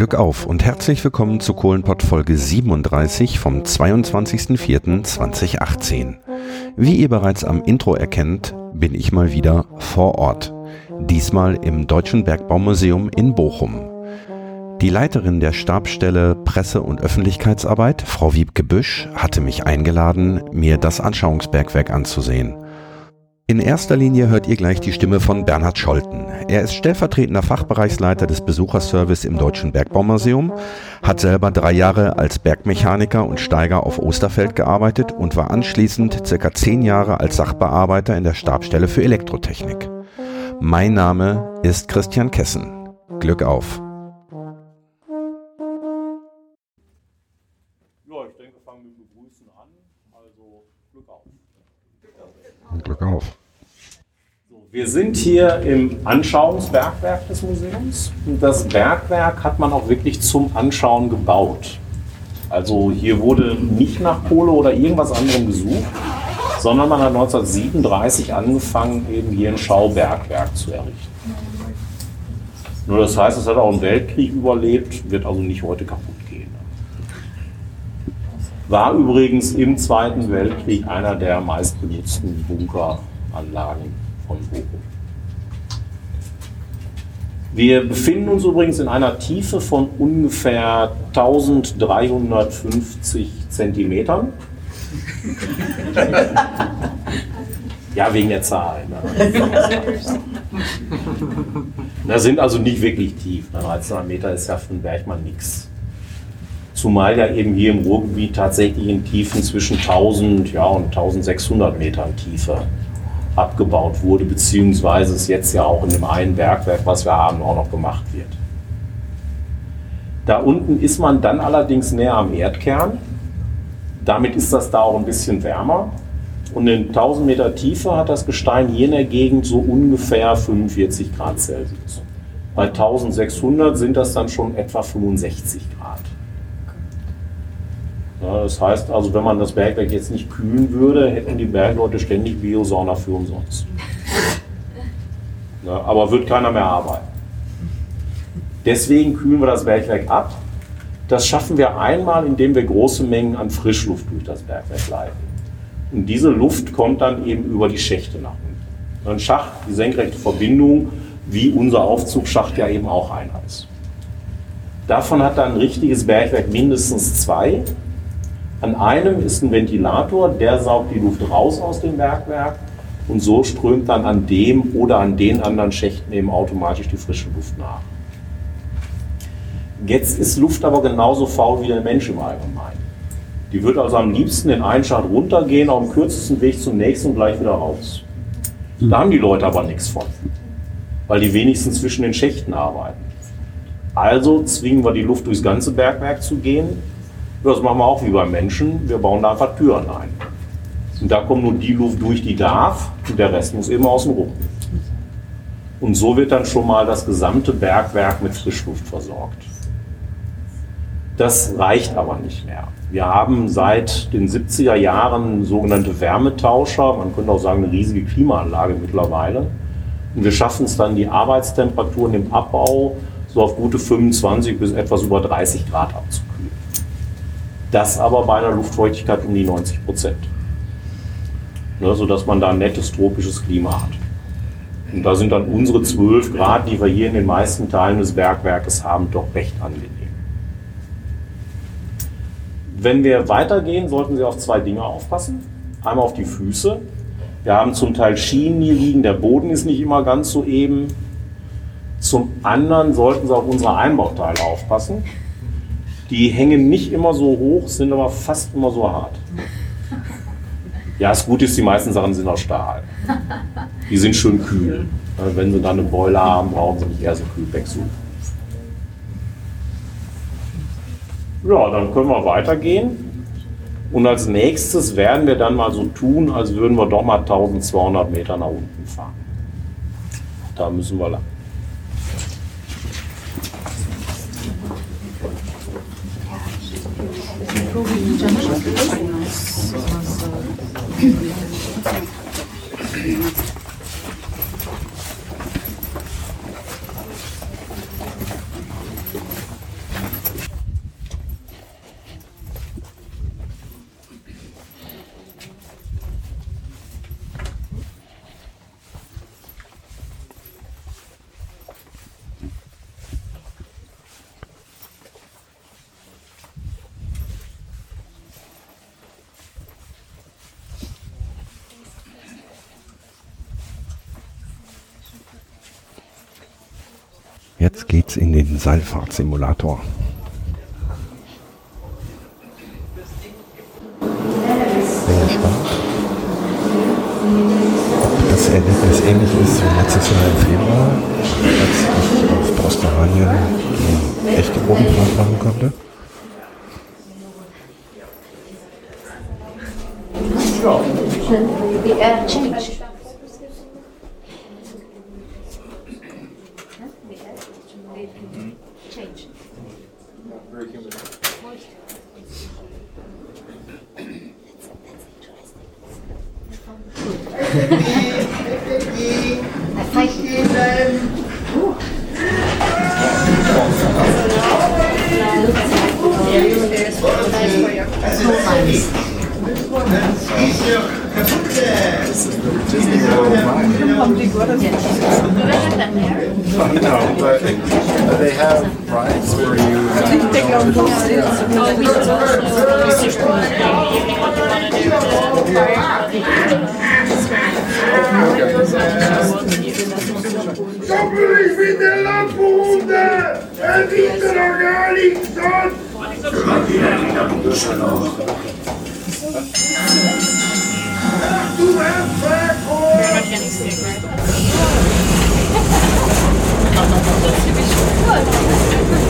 Glück auf und herzlich willkommen zu Kohlenpott Folge 37 vom 22.04.2018. Wie ihr bereits am Intro erkennt, bin ich mal wieder vor Ort. Diesmal im Deutschen Bergbaumuseum in Bochum. Die Leiterin der Stabsstelle Presse- und Öffentlichkeitsarbeit, Frau Wiebke Büsch, hatte mich eingeladen, mir das Anschauungsbergwerk anzusehen. In erster Linie hört ihr gleich die Stimme von Bernhard Scholten. Er ist stellvertretender Fachbereichsleiter des Besucherservice im Deutschen Bergbaumuseum, hat selber drei Jahre als Bergmechaniker und Steiger auf Osterfeld gearbeitet und war anschließend circa zehn Jahre als Sachbearbeiter in der Stabstelle für Elektrotechnik. Mein Name ist Christian Kessen. Glück auf! Ja, ich Wir sind hier im Anschauungsbergwerk des Museums. Das Bergwerk hat man auch wirklich zum Anschauen gebaut. Also hier wurde nicht nach Kohle oder irgendwas anderem gesucht, sondern man hat 1937 angefangen, eben hier ein Schaubergwerk zu errichten. Nur das heißt, es hat auch einen Weltkrieg überlebt, wird also nicht heute kaputt gehen. War übrigens im Zweiten Weltkrieg einer der meistbenutzten Bunkeranlagen von Bochum. Wir befinden uns übrigens in einer Tiefe von ungefähr 1350 Zentimetern. Ja, wegen der Zahl. Ne? Das sind also nicht wirklich tief. 1300 Meter ist ja für einen Bergmann nichts. Zumal ja eben hier im Ruhrgebiet tatsächlich in Tiefen zwischen 1000 ja, und 1600 Metern Tiefe abgebaut wurde, beziehungsweise es jetzt ja auch in dem einen Bergwerk, was wir haben, auch noch gemacht wird. Da unten ist man dann allerdings näher am Erdkern. Damit ist das da auch ein bisschen wärmer. Und in 1000 Meter Tiefe hat das Gestein hier in der Gegend so ungefähr 45 Grad Celsius. Bei 1600 sind das dann schon etwa 65 Grad. Das heißt also, wenn man das Bergwerk jetzt nicht kühlen würde, hätten die Bergleute ständig Biosauna für umsonst. Ja, aber wird keiner mehr arbeiten. Deswegen kühlen wir das Bergwerk ab. Das schaffen wir einmal, indem wir große Mengen an Frischluft durch das Bergwerk leiten. Und diese Luft kommt dann eben über die Schächte nach unten. Ein Schacht, die senkrechte Verbindung, wie unser Aufzugsschacht ja eben auch einer ist. Davon hat dann ein richtiges Bergwerk mindestens zwei. An einem ist ein Ventilator, der saugt die Luft raus aus dem Bergwerk und so strömt dann an dem oder an den anderen Schächten eben automatisch die frische Luft nach. Jetzt ist Luft aber genauso faul wie der Mensch im Allgemeinen. Die wird also am liebsten in einen Schacht runtergehen, auf dem kürzesten Weg zum nächsten und gleich wieder raus. Da haben die Leute aber nichts von, weil die wenigstens zwischen den Schächten arbeiten. Also zwingen wir die Luft durchs ganze Bergwerk zu gehen. Das machen wir auch wie beim Menschen. Wir bauen da einfach Türen ein. Und da kommt nur die Luft durch, die darf, und der Rest muss eben außen rum. Und so wird dann schon mal das gesamte Bergwerk mit Frischluft versorgt. Das reicht aber nicht mehr. Wir haben seit den 70er Jahren sogenannte Wärmetauscher, man könnte auch sagen eine riesige Klimaanlage mittlerweile. Und wir schaffen es dann, die Arbeitstemperaturen im Abbau so auf gute 25 bis etwas über 30 Grad abzukühlen. Das aber bei einer Luftfeuchtigkeit um die 90 Prozent. Ne, sodass man da ein nettes tropisches Klima hat. Und da sind dann unsere 12 Grad, die wir hier in den meisten Teilen des Bergwerkes haben, doch recht angenehm. Wenn wir weitergehen, sollten Sie auf zwei Dinge aufpassen. Einmal auf die Füße. Wir haben zum Teil Schienen hier liegen, der Boden ist nicht immer ganz so eben. Zum anderen sollten Sie auf unsere Einbauteile aufpassen. Die hängen nicht immer so hoch, sind aber fast immer so hart. Ja, das Gute ist, die meisten Sachen sind aus Stahl. Die sind schön kühl. Wenn Sie dann eine Boiler haben, brauchen Sie nicht erst ein Kühlbeck suchen. Ja, dann können wir weitergehen. Und als nächstes werden wir dann mal so tun, als würden wir doch mal 1200 Meter nach unten fahren. Da müssen wir lang. Seilfahrtsimulator. sticker. Come on, be sure.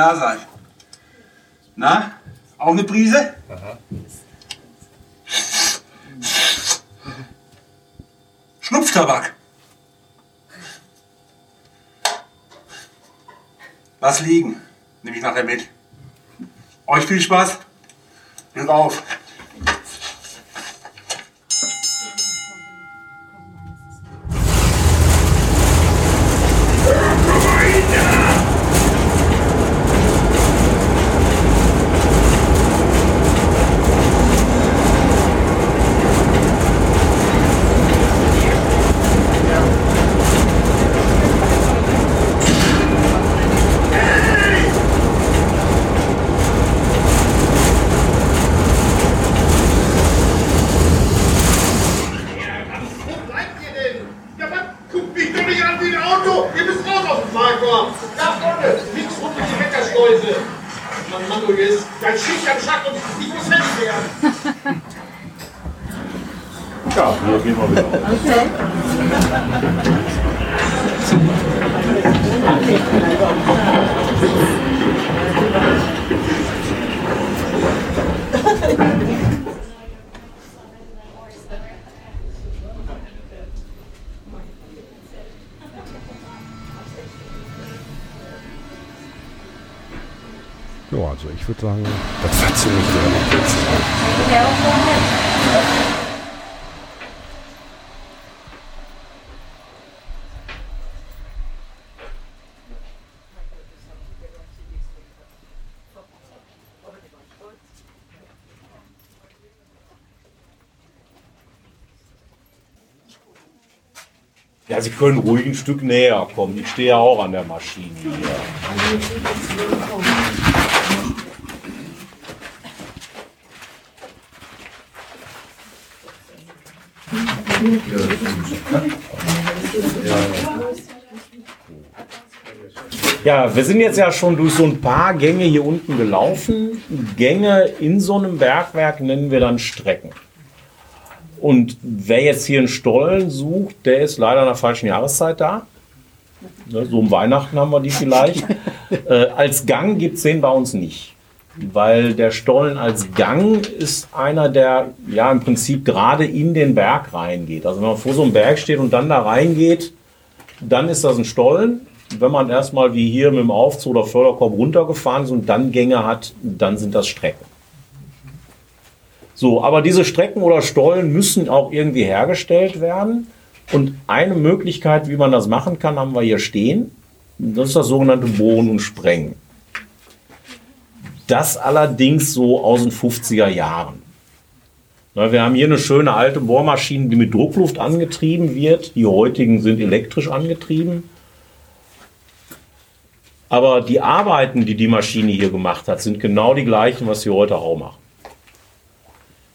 da sein. Na, auch eine Prise? Aha. Schnupftabak. Lass liegen. Nehme ich nachher mit. Euch viel Spaß. Glück auf. Sie können ruhig ein Stück näher kommen. Ich stehe ja auch an der Maschine hier. Ja, wir sind jetzt ja schon durch so ein paar Gänge hier unten gelaufen. Gänge in so einem Bergwerk nennen wir dann Strecken. Und wer jetzt hier einen Stollen sucht, der ist leider in der falschen Jahreszeit da. Ne, So um Weihnachten haben wir die vielleicht. äh, als Gang gibt es den bei uns nicht. Weil der Stollen als Gang ist einer, der ja im Prinzip gerade in den Berg reingeht. Also wenn man vor so einem Berg steht und dann da reingeht, dann ist das ein Stollen. Wenn man erstmal wie hier mit dem Aufzug oder Förderkorb runtergefahren ist und dann Gänge hat, dann sind das Strecken. So, aber diese Strecken oder Stollen müssen auch irgendwie hergestellt werden. Und eine Möglichkeit, wie man das machen kann, haben wir hier stehen. Das ist das sogenannte Bohren und Sprengen. Das allerdings so aus den 50er Jahren. Wir haben hier eine schöne alte Bohrmaschine, die mit Druckluft angetrieben wird. Die heutigen sind elektrisch angetrieben. Aber die Arbeiten, die die Maschine hier gemacht hat, sind genau die gleichen, was sie heute auch machen.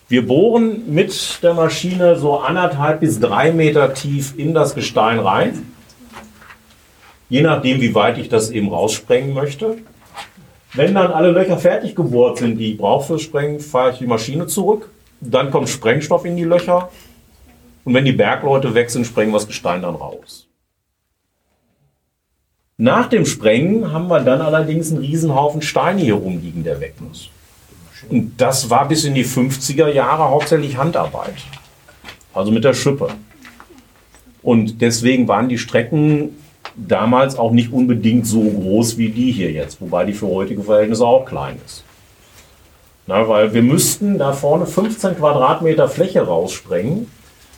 Wir bohren mit der Maschine so anderthalb bis drei Meter tief in das Gestein rein. Je nachdem, wie weit ich das eben raussprengen möchte. Wenn dann alle Löcher fertig gebohrt sind, die ich brauche fürs Sprengen, fahre ich die Maschine zurück. Dann kommt Sprengstoff in die Löcher. Und wenn die Bergleute weg sind, sprengen wir das Gestein dann raus. Nach dem Sprengen haben wir dann allerdings einen Riesenhaufen Steine hier rumliegen, der weg muss. Und das war bis in die 50er Jahre hauptsächlich Handarbeit. Also mit der Schippe. Und deswegen waren die Strecken damals auch nicht unbedingt so groß wie die hier jetzt, wobei die für heutige Verhältnisse auch klein ist. Na, weil wir müssten da vorne 15 Quadratmeter Fläche raussprengen.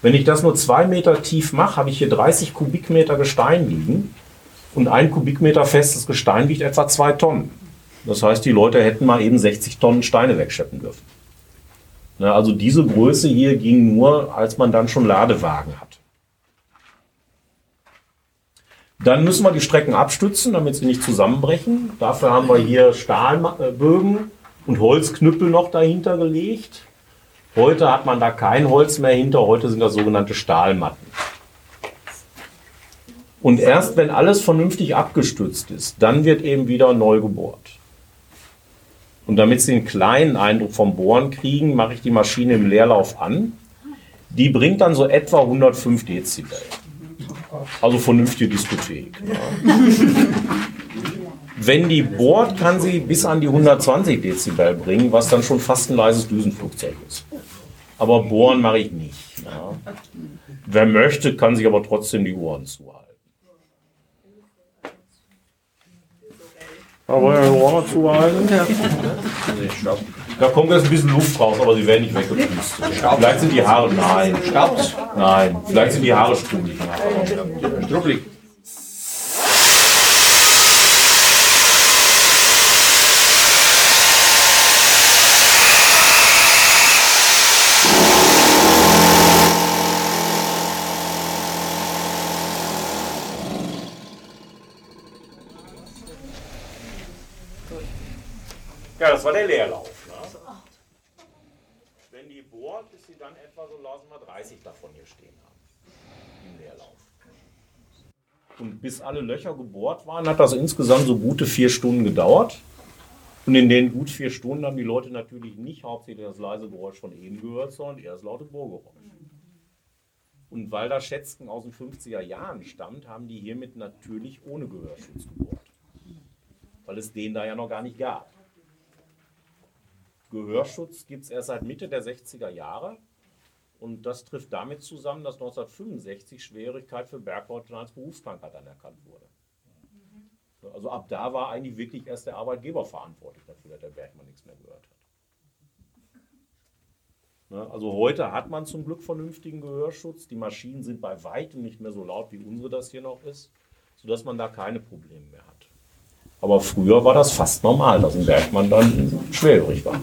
Wenn ich das nur zwei Meter tief mache, habe ich hier 30 Kubikmeter Gestein liegen. Und ein Kubikmeter festes Gestein wiegt etwa zwei Tonnen. Das heißt, die Leute hätten mal eben 60 Tonnen Steine wegschleppen dürfen. Na, also diese Größe hier ging nur, als man dann schon Ladewagen hat. Dann müssen wir die Strecken abstützen, damit sie nicht zusammenbrechen. Dafür haben wir hier Stahlbögen und Holzknüppel noch dahinter gelegt. Heute hat man da kein Holz mehr hinter, heute sind das sogenannte Stahlmatten. Und erst wenn alles vernünftig abgestützt ist, dann wird eben wieder neu gebohrt. Und damit Sie einen kleinen Eindruck vom Bohren kriegen, mache ich die Maschine im Leerlauf an. Die bringt dann so etwa 105 Dezibel. Also vernünftige Diskothek. Ja. Wenn die bohrt, kann sie bis an die 120 Dezibel bringen, was dann schon fast ein leises Düsenflugzeug ist. Aber bohren mache ich nicht. Ja. Wer möchte, kann sich aber trotzdem die Ohren zuhalten. Aber ja, die Ohren zuhalten. Da kommt jetzt ein bisschen Luft raus, aber sie werden nicht weggepustet. Vielleicht sind die Haare. Nein. Nein. Vielleicht sind die Haare strubbelig. Struppelig. Ja, das war der Leerlauf. Ne? Wenn die bohrt, ist sie dann etwa so, lassen wir 30 davon hier stehen haben. Im Leerlauf. Und bis alle Löcher gebohrt waren, hat das insgesamt so gute vier Stunden gedauert. Und in den gut vier Stunden haben die Leute natürlich nicht hauptsächlich das leise Geräusch von eben gehört, sondern eher das laute Bohrgeräusch. Und weil das Schätzchen aus den 50er Jahren stammt, haben die hiermit natürlich ohne Gehörschutz gebohrt. Weil es den da ja noch gar nicht gab. Gehörschutz gibt es erst seit Mitte der 60er Jahre. Und das trifft damit zusammen, dass 1965 Schwierigkeit für Bergleute als Berufskrankheit anerkannt wurde. Also ab da war eigentlich wirklich erst der Arbeitgeber verantwortlich dafür, dass der Bergmann nichts mehr gehört hat. Ne, Also heute hat man zum Glück vernünftigen Gehörschutz. Die Maschinen sind bei weitem nicht mehr so laut, wie unsere das hier noch ist, sodass man da keine Probleme mehr hat. Aber früher war das fast normal, dass ein Bergmann dann schwerhörig war.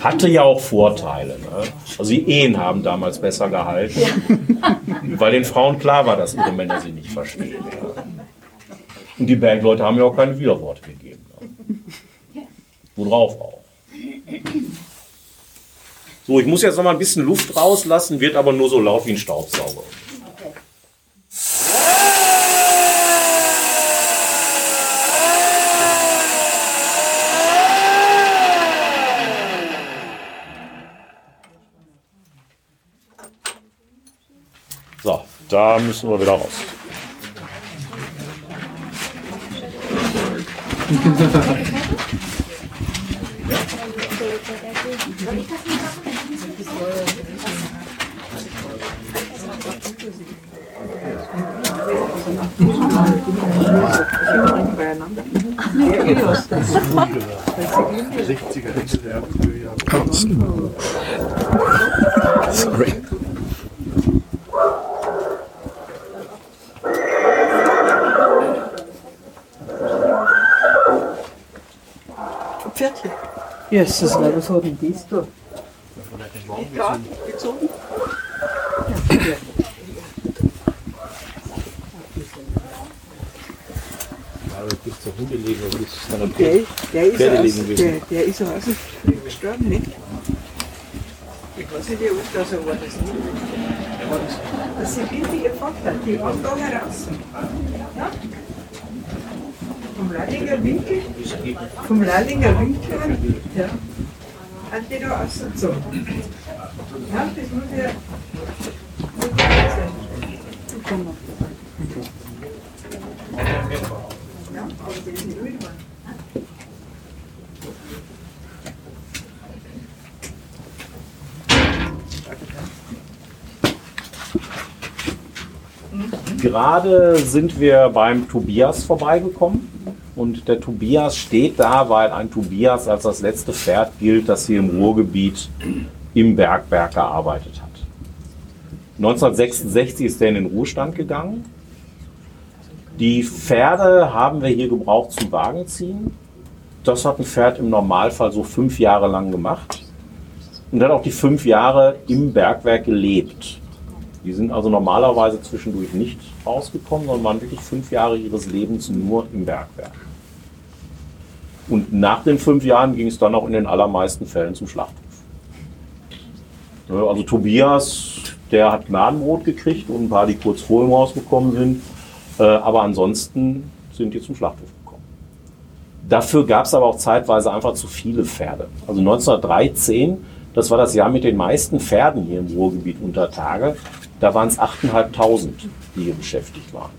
Hatte ja auch Vorteile. Ne? Also die Ehen haben damals besser gehalten, weil den Frauen klar war, dass ihre Männer sie nicht verstehen. Ja. Und die Bergleute haben ja auch keine Widerworte gegeben. Ne? Worauf auch. So, ich muss jetzt noch mal ein bisschen Luft rauslassen, wird aber nur so laut wie ein Staubsauger. So, da müssen wir wieder raus. Sorry. Jesus, was hat denn das da? Der, der ist ja aus, der, der ist ja aus gestorben, nicht? Ich weiß nicht, wie alt das er war. Das, nicht. das sind ihr Vater, die waren da heraus. Ja? Vom Lallinger Winkel, vom Lallinger Winkel ja, da ausgezogen. Ja, das muss ja. Gerade sind wir beim Tobias vorbeigekommen. Der Tobias steht da, weil ein Tobias als das letzte Pferd gilt, das hier im Ruhrgebiet im Bergwerk gearbeitet hat. 1966 ist er in den Ruhestand gegangen. Die Pferde haben wir hier gebraucht zum Wagenziehen. Das hat ein Pferd im Normalfall so fünf Jahre lang gemacht. Und hat auch die fünf Jahre im Bergwerk gelebt. Die sind also normalerweise zwischendurch nicht rausgekommen, sondern waren wirklich fünf Jahre ihres Lebens nur im Bergwerk. Und nach den fünf Jahren ging es dann auch in den allermeisten Fällen zum Schlachthof. Also Tobias, der hat Gnadenbrot gekriegt und ein paar, die kurz vor ihm rausgekommen sind. Äh, Aber ansonsten sind die zum Schlachthof gekommen. Dafür gab es aber auch zeitweise einfach zu viele Pferde. Also 1913, das war das Jahr mit den meisten Pferden hier im Ruhrgebiet unter Tage. Da waren es 8.500, die hier beschäftigt waren.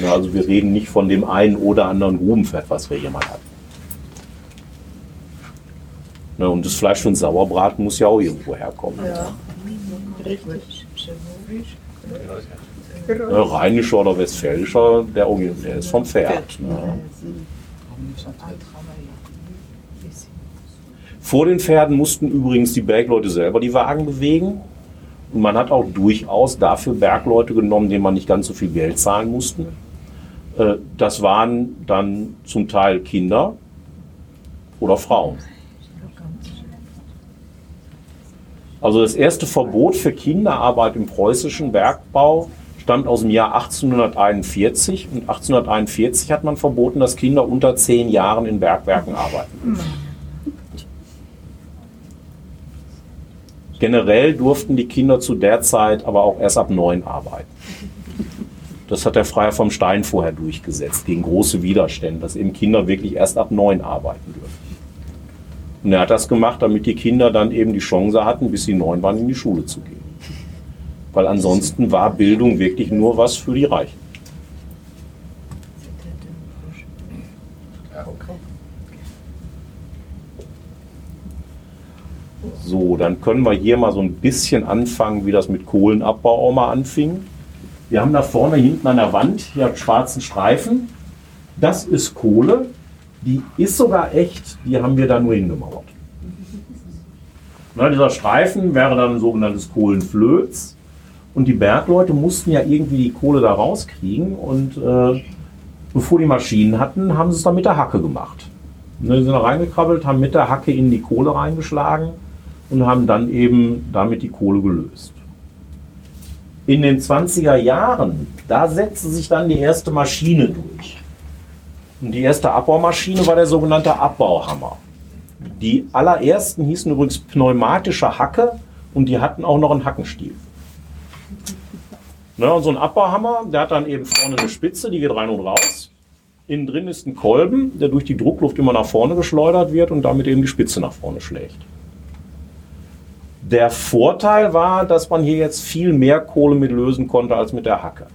Ja, also wir reden nicht von dem einen oder anderen Grubenpferd, was wir hier mal hatten. Ja, und das Fleisch einen Sauerbraten muss ja auch irgendwo herkommen. Ja, rheinischer oder westfälischer, der ist vom Pferd. Ne? Vor den Pferden mussten übrigens die Bergleute selber die Wagen bewegen. Und man hat auch durchaus dafür Bergleute genommen, denen man nicht ganz so viel Geld zahlen musste. Äh, Das waren dann zum Teil Kinder oder Frauen. Also das erste Verbot für Kinderarbeit im preußischen Bergbau stammt aus dem Jahr 1841. Und 1841 hat man verboten, dass Kinder unter zehn Jahren in Bergwerken arbeiten. Generell durften die Kinder zu der Zeit aber auch erst ab neun arbeiten. Das hat der Freier vom Stein vorher durchgesetzt, gegen große Widerstände, dass eben Kinder wirklich erst ab neun arbeiten dürfen. Und er hat das gemacht, damit die Kinder dann eben die Chance hatten, bis sie neun waren, in die Schule zu gehen. Weil ansonsten war Bildung wirklich nur was für die Reichen. So, dann können wir hier mal so ein bisschen anfangen, wie das mit Kohlenabbau auch mal anfing. Wir haben da vorne hinten an der Wand hier einen schwarzen Streifen. Das ist Kohle. Die ist sogar echt. Die haben wir da nur hingemauert. Na, dieser Streifen wäre dann ein sogenanntes Kohlenflöz. Und die Bergleute mussten ja irgendwie die Kohle da rauskriegen. Und äh, bevor die Maschinen hatten, haben sie es dann mit der Hacke gemacht. Und dann sind da reingekrabbelt, haben mit der Hacke in die Kohle reingeschlagen und haben dann eben damit die Kohle gelöst. In den 20er Jahren, da setzte sich dann die erste Maschine durch. Und die erste Abbaumaschine war der sogenannte Abbauhammer. Die allerersten hießen übrigens pneumatische Hacke und die hatten auch noch einen Hackenstiel. Ne, und so ein Abbauhammer, der hat dann eben vorne eine Spitze, die geht rein und raus. Innen drin ist ein Kolben, der durch die Druckluft immer nach vorne geschleudert wird und damit eben die Spitze nach vorne schlägt. Der Vorteil war, dass man hier jetzt viel mehr Kohle mit lösen konnte als mit der Hacke.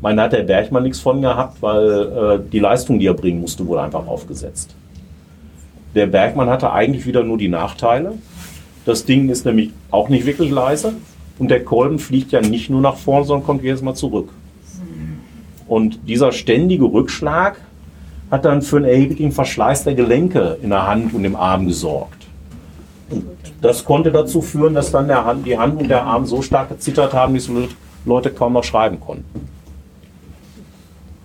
Man hat der Bergmann nichts von gehabt, weil äh, die Leistung, die er bringen musste, wurde einfach aufgesetzt. Der Bergmann hatte eigentlich wieder nur die Nachteile. Das Ding ist nämlich auch nicht wirklich leise und der Kolben fliegt ja nicht nur nach vorne, sondern kommt jedes Mal zurück. Und dieser ständige Rückschlag hat dann für einen erheblichen Verschleiß der Gelenke in der Hand und im Arm gesorgt. Das konnte dazu führen, dass dann Hand, die Hand und der Arm so stark gezittert haben, dass die Leute kaum noch schreiben konnten.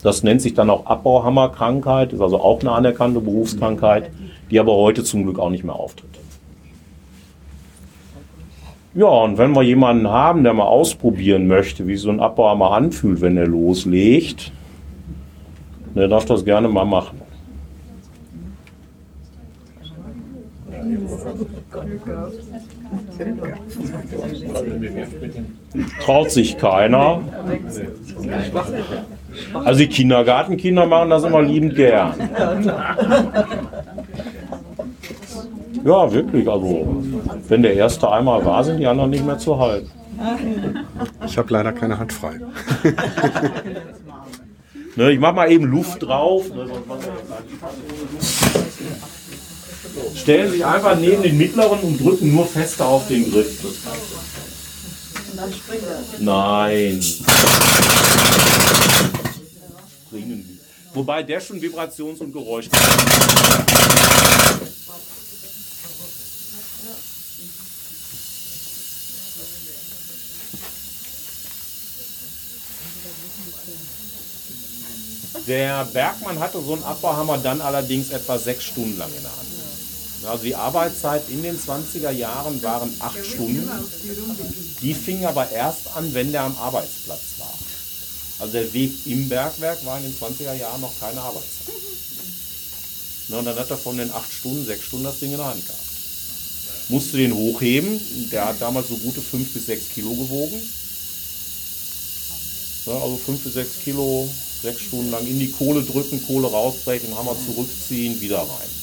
Das nennt sich dann auch Abbauhammerkrankheit, ist also auch eine anerkannte Berufskrankheit, die aber heute zum Glück auch nicht mehr auftritt. Ja, und wenn wir jemanden haben, der mal ausprobieren möchte, wie so ein Abbauhammer anfühlt, wenn er loslegt, der darf das gerne mal machen. Traut sich keiner. Also die Kindergartenkinder machen das immer liebend gern. Ja, wirklich. Also wenn der erste einmal war, sind die anderen nicht mehr zu halten. Ich habe leider keine Hand frei. Ne, ich mach mal eben Luft drauf. Ne, Stellen sich einfach neben den mittleren und drücken nur fester auf den Griff. Nein. Springen. Wobei der schon Vibrations- und Geräusch Der Bergmann hatte so einen Abbauhammer dann allerdings etwa sechs Stunden lang in der Hand. Also die Arbeitszeit in den 20er Jahren waren acht Stunden. Die fing aber erst an, wenn der am Arbeitsplatz war. Also der Weg im Bergwerk war in den 20er Jahren noch keine Arbeitszeit. Na, und dann hat er von den acht Stunden, sechs Stunden das Ding in der Hand gehabt. Musste den hochheben. Der hat damals so gute fünf bis sechs Kilo gewogen. Ja, also fünf bis sechs Kilo, sechs Stunden lang in die Kohle drücken, Kohle rausbrechen, Hammer zurückziehen, wieder rein.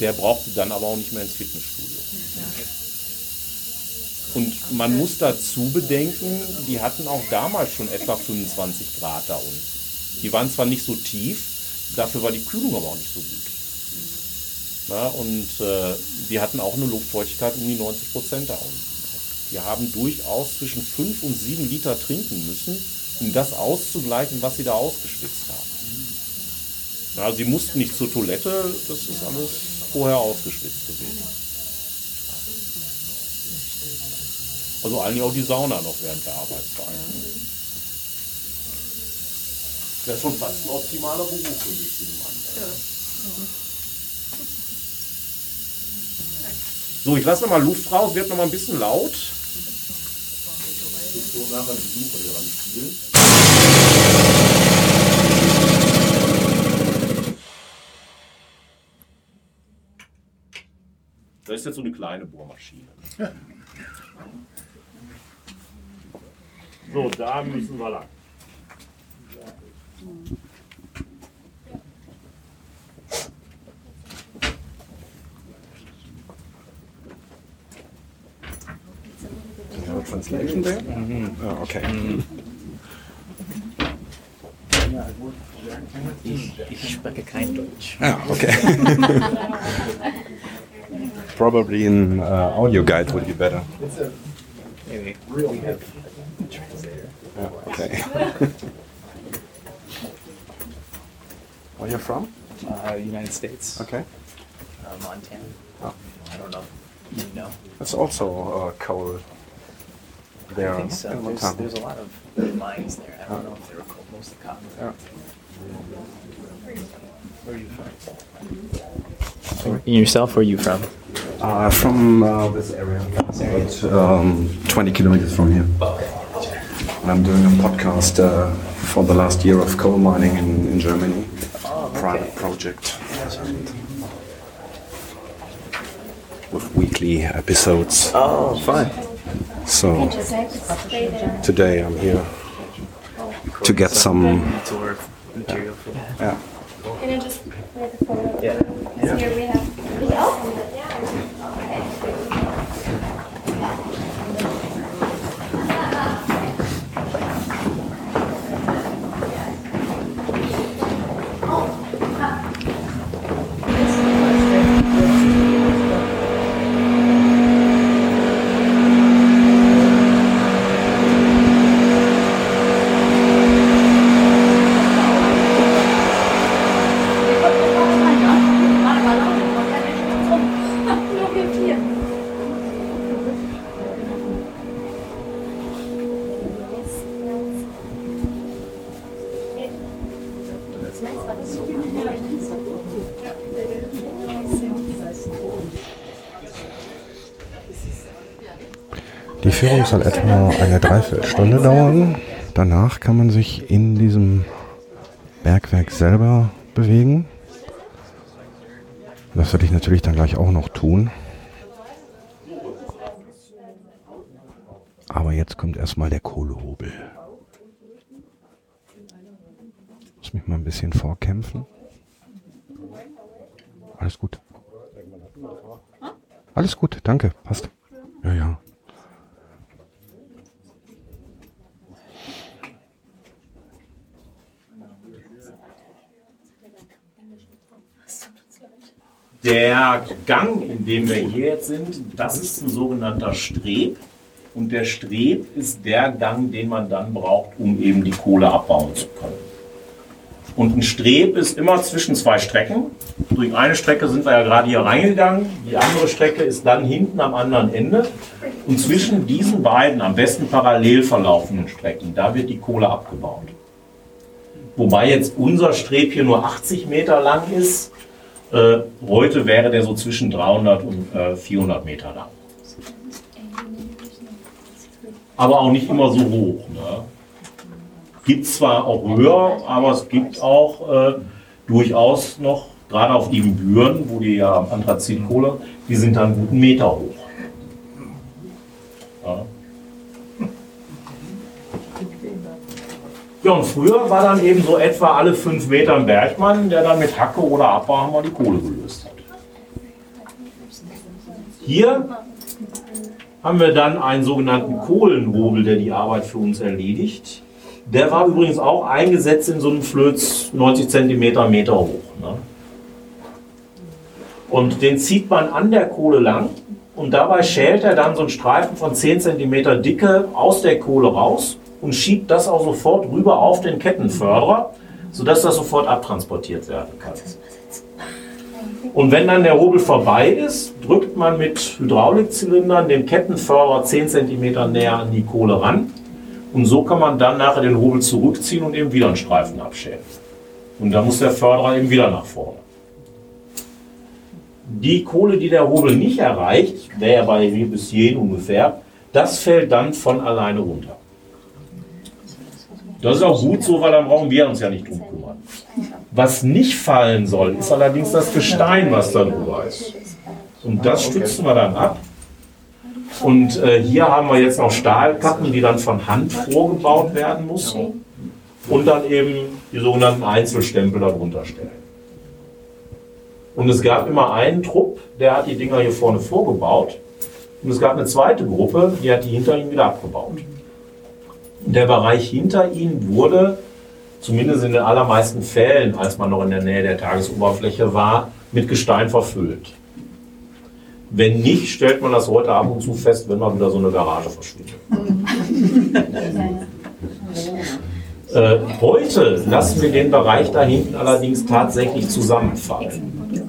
Der brauchte dann aber auch nicht mehr ins Fitnessstudio. Und man muss dazu bedenken, die hatten auch damals schon etwa 25 Grad da unten. Die waren zwar nicht so tief, dafür war die Kühlung aber auch nicht so gut. Na, und äh, die hatten auch eine Luftfeuchtigkeit um die 90 Prozent da unten. Die haben durchaus zwischen 5 und 7 Liter trinken müssen, um das auszugleichen, was sie da ausgeschwitzt haben. Ja, sie mussten nicht zur Toilette, das ist alles vorher ausgeschwitzt gewesen. Also eigentlich auch die Sauna noch während der Arbeitszeit. Das ist schon fast ein optimaler Beruf für sich, den Mann. So, ich lasse noch mal Luft raus, wird noch mal ein bisschen laut. So nachher die Suche hier spielen. Das ist jetzt so eine kleine Bohrmaschine. So, da müssen wir lang. Translation there? Oh, okay. Ich, ich spreche kein Deutsch. Ah, okay. Probably an uh, audio guide would be better. Maybe we have a translator. Yeah, okay. Where you from? Uh, United States, Okay. uh, Montana. Oh. I don't know. You know. That's also uh, coal. there I think so. There's, there's a lot of mines there. I don't know if they were called mostly cotton. Yeah. Where are you from? And yourself, where are you from? Uh, from uh, this area, about um, 20 kilometers from here. And I'm doing a podcast uh, for the last year of coal mining in, in Germany. Private project. And with weekly episodes. Oh, fun. So today I'm here to get some. tour material for that. Yeah. Can I just play the photo? Yeah. Because Here we have. Nur Führung soll etwa eine Dreiviertelstunde dauern. Danach kann man sich in diesem Bergwerk selber bewegen. Das werde ich natürlich dann gleich auch noch tun. Aber jetzt kommt erstmal der Kohlehobel. Muss mich mal ein bisschen vorkämpfen. Alles gut. Alles gut, danke, passt. Ja, ja. Der Gang, in dem wir hier jetzt sind, das ist ein sogenannter Streb. Und der Streb ist der Gang, den man dann braucht, um eben die Kohle abbauen zu können. Und ein Streb ist immer zwischen zwei Strecken. Durch eine Strecke sind wir ja gerade hier reingegangen. Die andere Strecke ist dann hinten am anderen Ende. Und zwischen diesen beiden, am besten parallel verlaufenden Strecken, da wird die Kohle abgebaut. Wobei jetzt unser Streb hier nur 80 Meter lang ist. Äh, heute wäre der so zwischen 300 und äh, 400 Meter lang. Aber auch nicht immer so hoch. Ne? Gibt zwar auch höher, aber es gibt auch äh, durchaus noch, gerade auf die Büren, wo die ja Anthrazitkohle, die sind dann guten Meter hoch. Ja, und früher war dann eben so etwa alle fünf Meter ein Bergmann, der dann mit Hacke oder Abbauhammer die Kohle gelöst hat. Hier haben wir dann einen sogenannten Kohlenhobel, der die Arbeit für uns erledigt. Der war übrigens auch eingesetzt in so einem Flöz 90 cm Meter hoch. Ne? Und den zieht man an der Kohle lang und dabei schält er dann so einen Streifen von 10 cm Dicke aus der Kohle raus und schiebt das auch sofort rüber auf den Kettenförderer, sodass das sofort abtransportiert werden kann. Und wenn dann der Hobel vorbei ist, drückt man mit Hydraulikzylindern den Kettenförderer 10 cm näher an die Kohle ran. Und so kann man dann nachher den Hobel zurückziehen und eben wieder einen Streifen abschälen. Und dann muss der Förderer eben wieder nach vorne. Die Kohle, die der Hobel nicht erreicht, wäre bei hier bis hierhin ungefähr, das fällt dann von alleine runter. Das ist auch gut so, weil dann brauchen wir uns ja nicht drum kümmern. Was nicht fallen soll, ist allerdings das Gestein, was da drüber ist. Und das stützen wir dann ab. Und äh, hier haben wir jetzt noch Stahlkappen, die dann von Hand vorgebaut werden mussten. Und dann eben die sogenannten Einzelstempel darunter stellen. Und es gab immer einen Trupp, der hat die Dinger hier vorne vorgebaut. Und es gab eine zweite Gruppe, die hat die hinter ihm wieder abgebaut. Der Bereich hinter ihnen wurde, zumindest in den allermeisten Fällen, als man noch in der Nähe der Tagesoberfläche war, mit Gestein verfüllt. Wenn nicht, stellt man das heute ab und zu fest, wenn mal wieder so eine Garage verschwindet. Äh, heute lassen wir den Bereich da hinten allerdings tatsächlich zusammenfallen,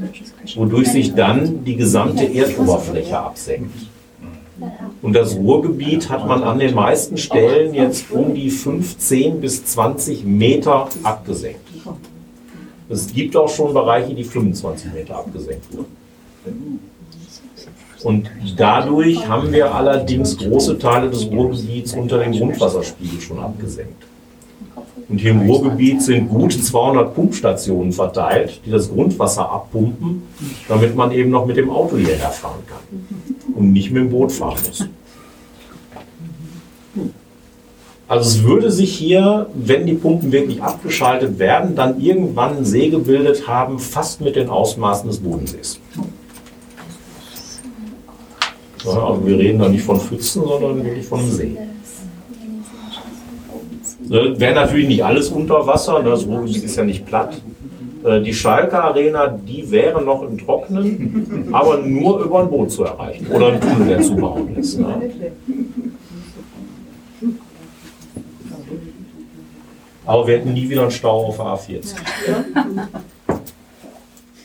wodurch sich dann die gesamte Erdoberfläche absenkt. Und das Ruhrgebiet hat man an den meisten Stellen jetzt um die 15 bis 20 Meter abgesenkt. Es gibt auch schon Bereiche, die 25 Meter abgesenkt wurden. Und dadurch haben wir allerdings große Teile des Ruhrgebiets unter dem Grundwasserspiegel schon abgesenkt. Und hier im Ruhrgebiet sind gute 200 Pumpstationen verteilt, die das Grundwasser abpumpen, damit man eben noch mit dem Auto hierher fahren kann und nicht mit dem Boot fahren muss. Also es würde sich hier, wenn die Pumpen wirklich abgeschaltet werden, dann irgendwann ein See gebildet haben, fast mit den Ausmaßen des Bodensees. Ja, also wir reden da nicht von Pfützen, sondern wirklich von einem See. Ne, Wäre natürlich nicht alles unter Wasser, ne, das ist ja nicht platt. Äh, Die Schalke Arena, die wäre noch im Trockenen, aber nur über ein Boot zu erreichen oder ein Tunnel, der zu bauen ist. Ne? Aber wir hätten nie wieder einen Stau auf der A40.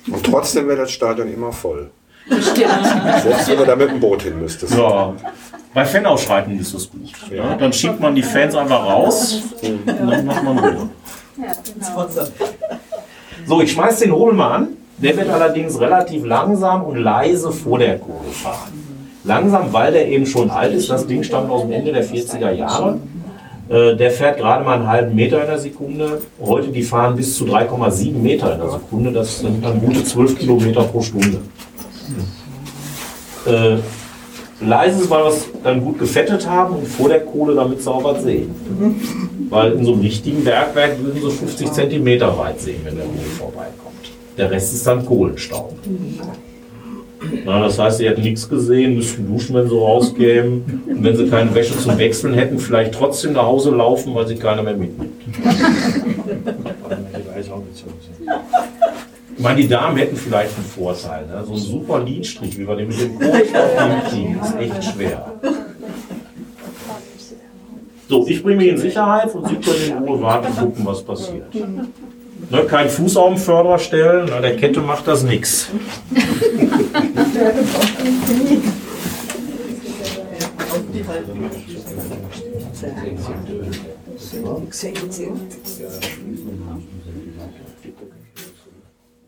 Und trotzdem wäre das Stadion immer voll. Selbst wenn wir da mit dem Boot hin müsstest. Ja, bei Fanausschreiten ist das gut. Ja, dann schiebt man die Fans einfach raus und dann macht man Ruhe. So, ich schmeiß den Hobel mal an. Der wird allerdings relativ langsam und leise vor der Kohle fahren. Langsam, weil der eben schon alt ist. Das Ding stammt aus dem Ende der 40er Jahre. Äh, Der fährt gerade mal einen halben Meter in der Sekunde. Heute, die fahren bis zu 3,7 Meter in der Sekunde. Das sind dann gute 12 Kilometer pro Stunde. Leise ist, weil wir es dann gut gefettet haben und vor der Kohle damit sauber sehen. Weil in so einem richtigen Bergwerk würden so 50 Zentimeter weit sehen, wenn der Kohle vorbeikommt. Der Rest ist dann Kohlenstaub. Na, das heißt, sie hätten nichts gesehen, müssten duschen, wenn sie rauskämen. Und wenn sie keine Wäsche zum Wechseln hätten, vielleicht trotzdem nach Hause laufen, weil sie keiner mehr mitnimmt. Ich meine, die Damen hätten vielleicht einen Vorteil. Ne? So ein super Lidstrich, wie wir den mit dem Kohlenstoff hinkriegen, ist echt schwer. So, ich bringe mich in Sicherheit und Sie können in Ruhe warten und gucken, was passiert. Ne, kein Fuß auf den Förderer stellen, na, der Kette macht das nix.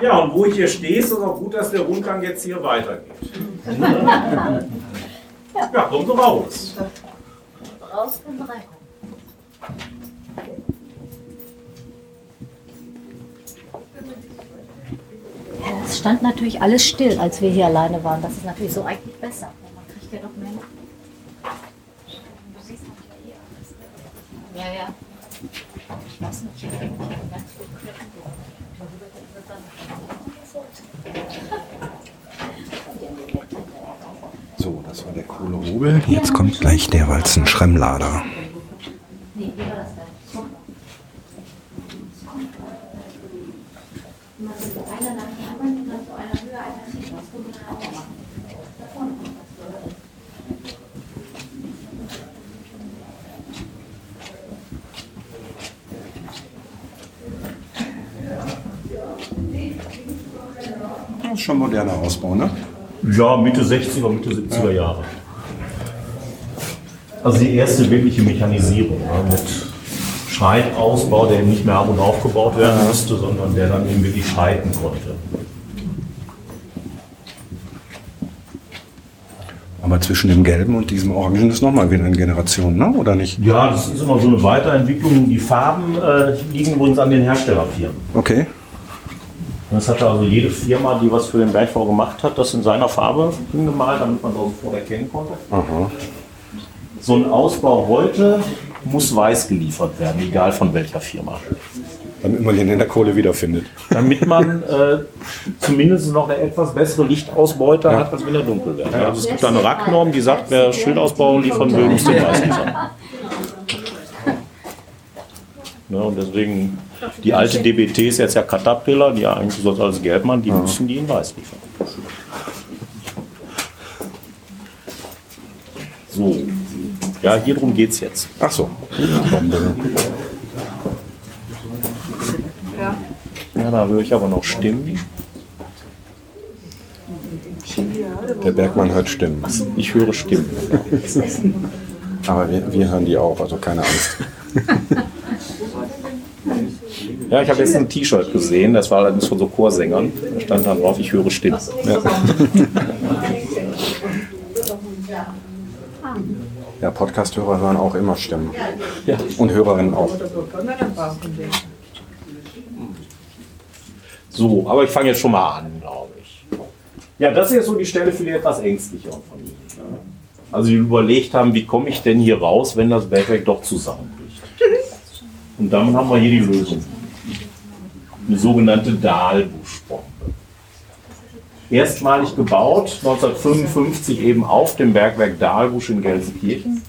Ja, und wo ich hier stehe, ist es auch gut, dass der Rundgang jetzt hier weitergeht. Ja, kommen Sie raus. Raus und rein. Ja, das stand natürlich alles still, als wir hier alleine waren. Das ist natürlich so eigentlich besser. Man kriegt ja doch mehr. mit. Du siehst natürlich hier alles. Ja, ja. Ich weiß nicht, hier hängt hier ganz gut Knöpfe. So, das war der Kohlehobel. Jetzt kommt gleich der Walzen-Schremmlader. Nee, hier war das gar nicht. Super. Einer nach dem anderen, dann so einer höher, einer tiefer. Das können wir auch machen. Da vorne kommt das. Das ist schon moderner Ausbau, ne? Ja, Mitte 60er, Mitte 70er Jahre. Also die erste wirkliche Mechanisierung ja, mit Schreitausbau, der nicht mehr ab und aufgebaut werden musste, sondern der dann eben wirklich schreiten konnte. Aber zwischen dem Gelben und diesem Orangen ist nochmal wieder eine Generation, ne? Oder nicht? Ja, das ist immer so eine Weiterentwicklung. Die Farben äh, liegen übrigens an den Herstellerfirmen. Okay. Das hatte also jede Firma, die was für den Bergbau gemacht hat, das in seiner Farbe hingemalt, damit man das sofort erkennen konnte. Aha. So ein Ausbau heute muss weiß geliefert werden, egal von welcher Firma. Damit man den in der Kohle wiederfindet. damit man äh, zumindest noch eine etwas bessere Lichtausbeute hat, als wenn er dunkel wird. Also es gibt da eine RAK-Norm, die sagt, wer Schildausbau liefern will, muss den Weiß liefern. Ne, und deswegen, die alte DBT ist jetzt ja Caterpillar, die ja eigentlich sonst alles gelb machen, die müssen die in weiß liefern. So, ja, hier drum geht es jetzt. Ach so. Ja, da höre ich aber noch Stimmen. Der Bergmann hört Stimmen. Ich höre Stimmen. Aber wir, wir hören die auch, also keine Angst. Ja, ich habe jetzt ein T-Shirt gesehen, das war allerdings von so Chorsängern. Da stand dann drauf, ich höre Stimmen. Ja. Ja, Podcast-Hörer hören auch immer Stimmen. Ja. Und Hörerinnen auch. So, aber ich fange jetzt schon mal an, glaube ich. Ja, das ist jetzt so die Stelle für die etwas ängstlicheren von Ihnen. ja. Also die überlegt haben, wie komme ich denn hier raus, wenn das Bergwerk doch zusammenbricht. Und damit haben wir hier die Lösung. Eine sogenannte Dahlbuschbombe. Erstmalig gebaut, 1955 eben auf dem Bergwerk Dahlbusch in Gelsenkirchen.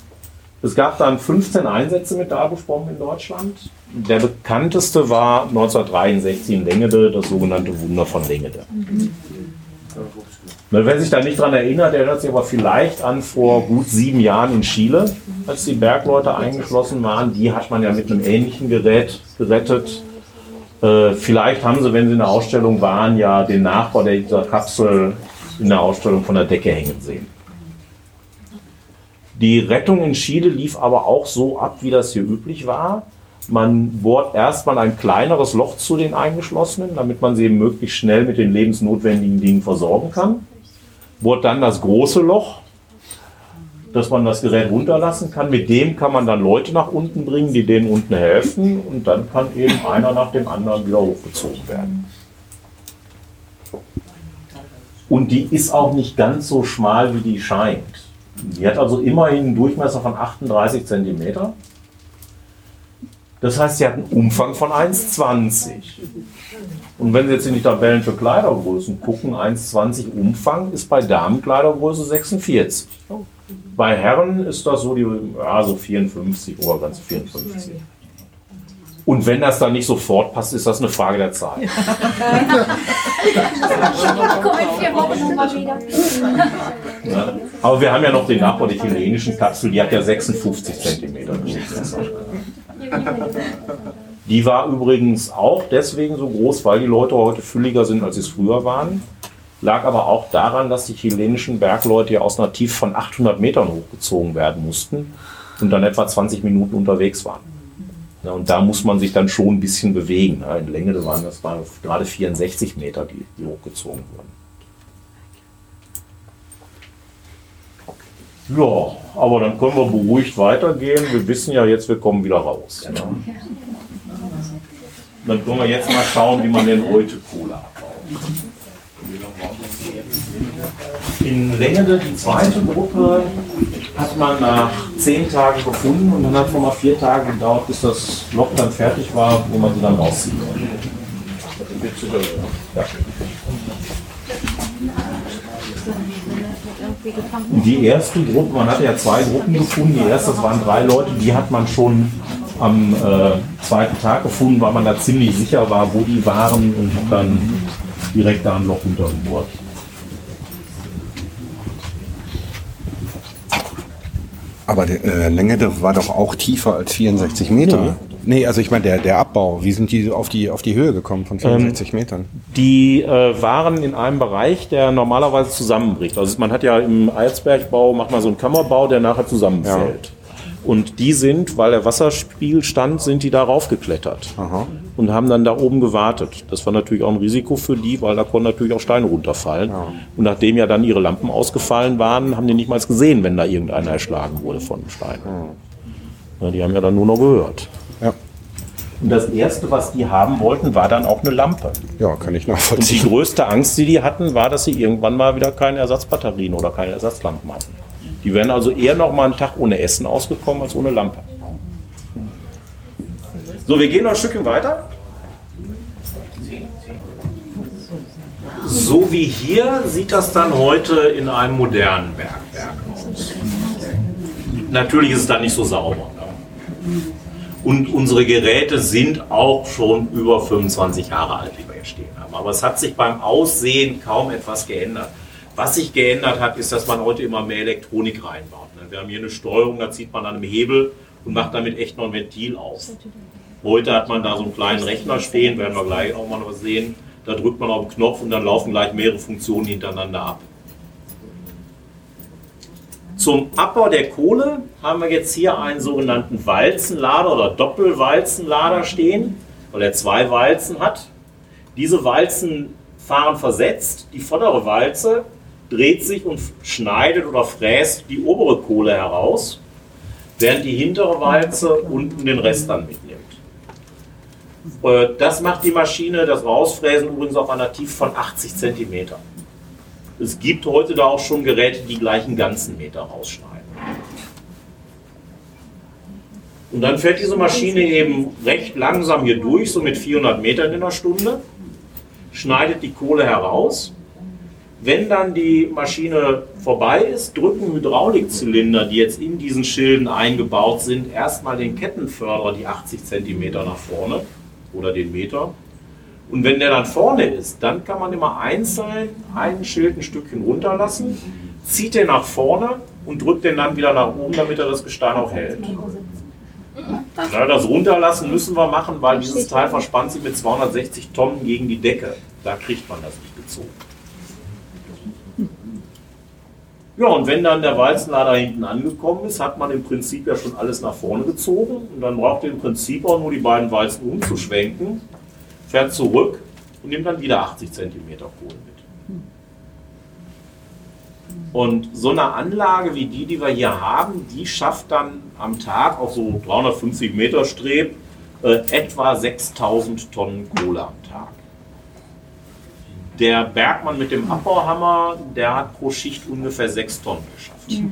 Es gab dann 15 Einsätze mit Dahlbuschbomben in Deutschland. Der bekannteste war 1963 in Lengede, das sogenannte Wunder von Lengede. Na, Wer sich da nicht dran erinnert, erinnert sich aber vielleicht an vor gut sieben Jahren in Chile, als die Bergleute eingeschlossen waren. Die hat man ja mit einem ähnlichen Gerät gerettet. Äh, vielleicht haben sie, wenn sie in der Ausstellung waren, ja den Nachbau der- dieser Kapsel in der Ausstellung von der Decke hängen sehen. Die Rettung in Chile lief aber auch so ab, wie das hier üblich war. Man bohrt erstmal ein kleineres Loch zu den Eingeschlossenen, damit man sie möglichst schnell mit den lebensnotwendigen Dingen versorgen kann. Bohrt dann das große Loch, dass man das Gerät runterlassen kann. Mit dem kann man dann Leute nach unten bringen, die denen unten helfen. Und dann kann eben einer nach dem anderen wieder hochgezogen werden. Und die ist auch nicht ganz so schmal, wie die scheint. Die hat also immerhin einen Durchmesser von 38 cm. Das heißt, sie hat einen Umfang von 1,20. Und wenn Sie jetzt in die Tabellen für Kleidergrößen gucken, 1,20 Umfang ist bei Damenkleidergröße 46. Bei Herren ist das so die ja, so 54, Obergrenze 54. Und wenn das dann nicht sofort passt, ist das eine Frage der Zeit. Ich komme in vier Wochen nochmal wieder. Ja. Aber wir haben ja noch den Nachbau der chilenischen Kapsel, die hat ja 56 cm. Die war übrigens auch deswegen so groß, weil die Leute heute fülliger sind, als sie es früher waren. Lag aber auch daran, dass die chilenischen Bergleute ja aus einer Tiefe von 800 Metern hochgezogen werden mussten und dann etwa 20 Minuten unterwegs waren. Ja, und da muss man sich dann schon ein bisschen bewegen. Ja, in Länge waren das waren gerade 64 Meter, die, die hochgezogen wurden. Ja, aber dann können wir beruhigt weitergehen. Wir wissen ja jetzt, wir kommen wieder raus. Ne? Dann können wir jetzt mal schauen, wie man den heute Kohle abbaut. In Lengede, die zweite Gruppe, hat man nach zehn Tagen gefunden und dann hat es nochmal vier Tage gedauert, bis das Loch dann fertig war, wo man sie dann rausziehen konnte. Ja. Die erste Gruppe, man hatte ja zwei Gruppen gefunden. Die erste, das waren drei Leute, die hat man schon am äh, zweiten Tag gefunden, weil man da ziemlich sicher war, wo die waren und hat dann direkt da ein Loch runtergebohrt. Aber die äh, Länge der war doch auch tiefer als 64 Meter. Ja. Nee, also ich meine, der, der Abbau, wie sind die auf die, auf die Höhe gekommen von 64 Metern? Die äh, waren in einem Bereich, der normalerweise zusammenbricht. Also man hat ja im Erzbergbau, macht man so einen Kammerbau, der nachher zusammenfällt. Und die sind, weil der Wasserspiegel stand, sind die da raufgeklettert Aha. und haben dann da oben gewartet. Das war natürlich auch ein Risiko für die, weil da konnten natürlich auch Steine runterfallen. Und nachdem ja dann ihre Lampen ausgefallen waren, haben die nicht mal gesehen, wenn da irgendeiner erschlagen wurde von dem Stein. Ja, die haben ja dann nur noch gehört. Ja. Und das Erste, was die haben wollten, war dann auch eine Lampe. Ja, kann ich Und die nachvollziehen. größte Angst, die die hatten, war, dass sie irgendwann mal wieder keine Ersatzbatterien oder keine Ersatzlampen hatten. Die wären also eher noch mal einen Tag ohne Essen ausgekommen als ohne Lampe. So, wir gehen noch ein Stückchen weiter. So wie hier sieht das dann heute in einem modernen Bergwerk aus. Natürlich ist es dann nicht so sauber. Ne? Und unsere Geräte sind auch schon über 25 Jahre alt, die wir hier stehen haben. Aber es hat sich beim Aussehen kaum etwas geändert. Was sich geändert hat, ist, dass man heute immer mehr Elektronik reinbaut. ne? Wir haben hier eine Steuerung, da zieht man an einem Hebel und macht damit echt noch ein Ventil auf. Heute hat man da so einen kleinen Rechner stehen, werden wir gleich auch mal was sehen. Da drückt man auf den Knopf und dann laufen gleich mehrere Funktionen hintereinander ab. Zum Abbau der Kohle haben wir jetzt hier einen sogenannten Walzenlader oder Doppelwalzenlader stehen, weil er zwei Walzen hat. Diese Walzen fahren versetzt. Die vordere Walze dreht sich und schneidet oder fräst die obere Kohle heraus, während die hintere Walze unten den Rest dann mitnimmt. Äh, Das macht die Maschine, das Rausfräsen übrigens auf einer Tiefe von 80 cm. Es gibt heute da auch schon Geräte, die gleich einen ganzen Meter rausschneiden. Und dann fährt diese Maschine eben recht langsam hier durch, so mit 400 Metern in der Stunde, schneidet die Kohle heraus. Wenn dann die Maschine vorbei ist, drücken Hydraulikzylinder, die jetzt in diesen Schilden eingebaut sind, erstmal den Kettenförderer die 80 cm nach vorne oder den Meter. Und wenn der dann vorne ist, dann kann man immer einzeln einen Schild ein Stückchen runterlassen, zieht den nach vorne und drückt den dann wieder nach oben, damit er das Gestein auch hält. Ja, das runterlassen müssen wir machen, weil dieses Teil verspannt sich mit 260 Tonnen gegen die Decke. Da kriegt man das nicht gezogen. Ja, und wenn dann der Walzenlader hinten angekommen ist, hat man im Prinzip ja schon alles nach vorne gezogen. Und dann braucht ihr im Prinzip auch nur die beiden Walzen umzuschwenken, fährt zurück und nimmt dann wieder 80 cm Kohle mit. Und so eine Anlage wie die, die wir hier haben, die schafft dann am Tag auf so 350 Meter Streb äh, etwa 6000 Tonnen Kohle am Tag. Der Bergmann mit dem Abbauhammer, der hat pro Schicht ungefähr 6 Tonnen geschafft.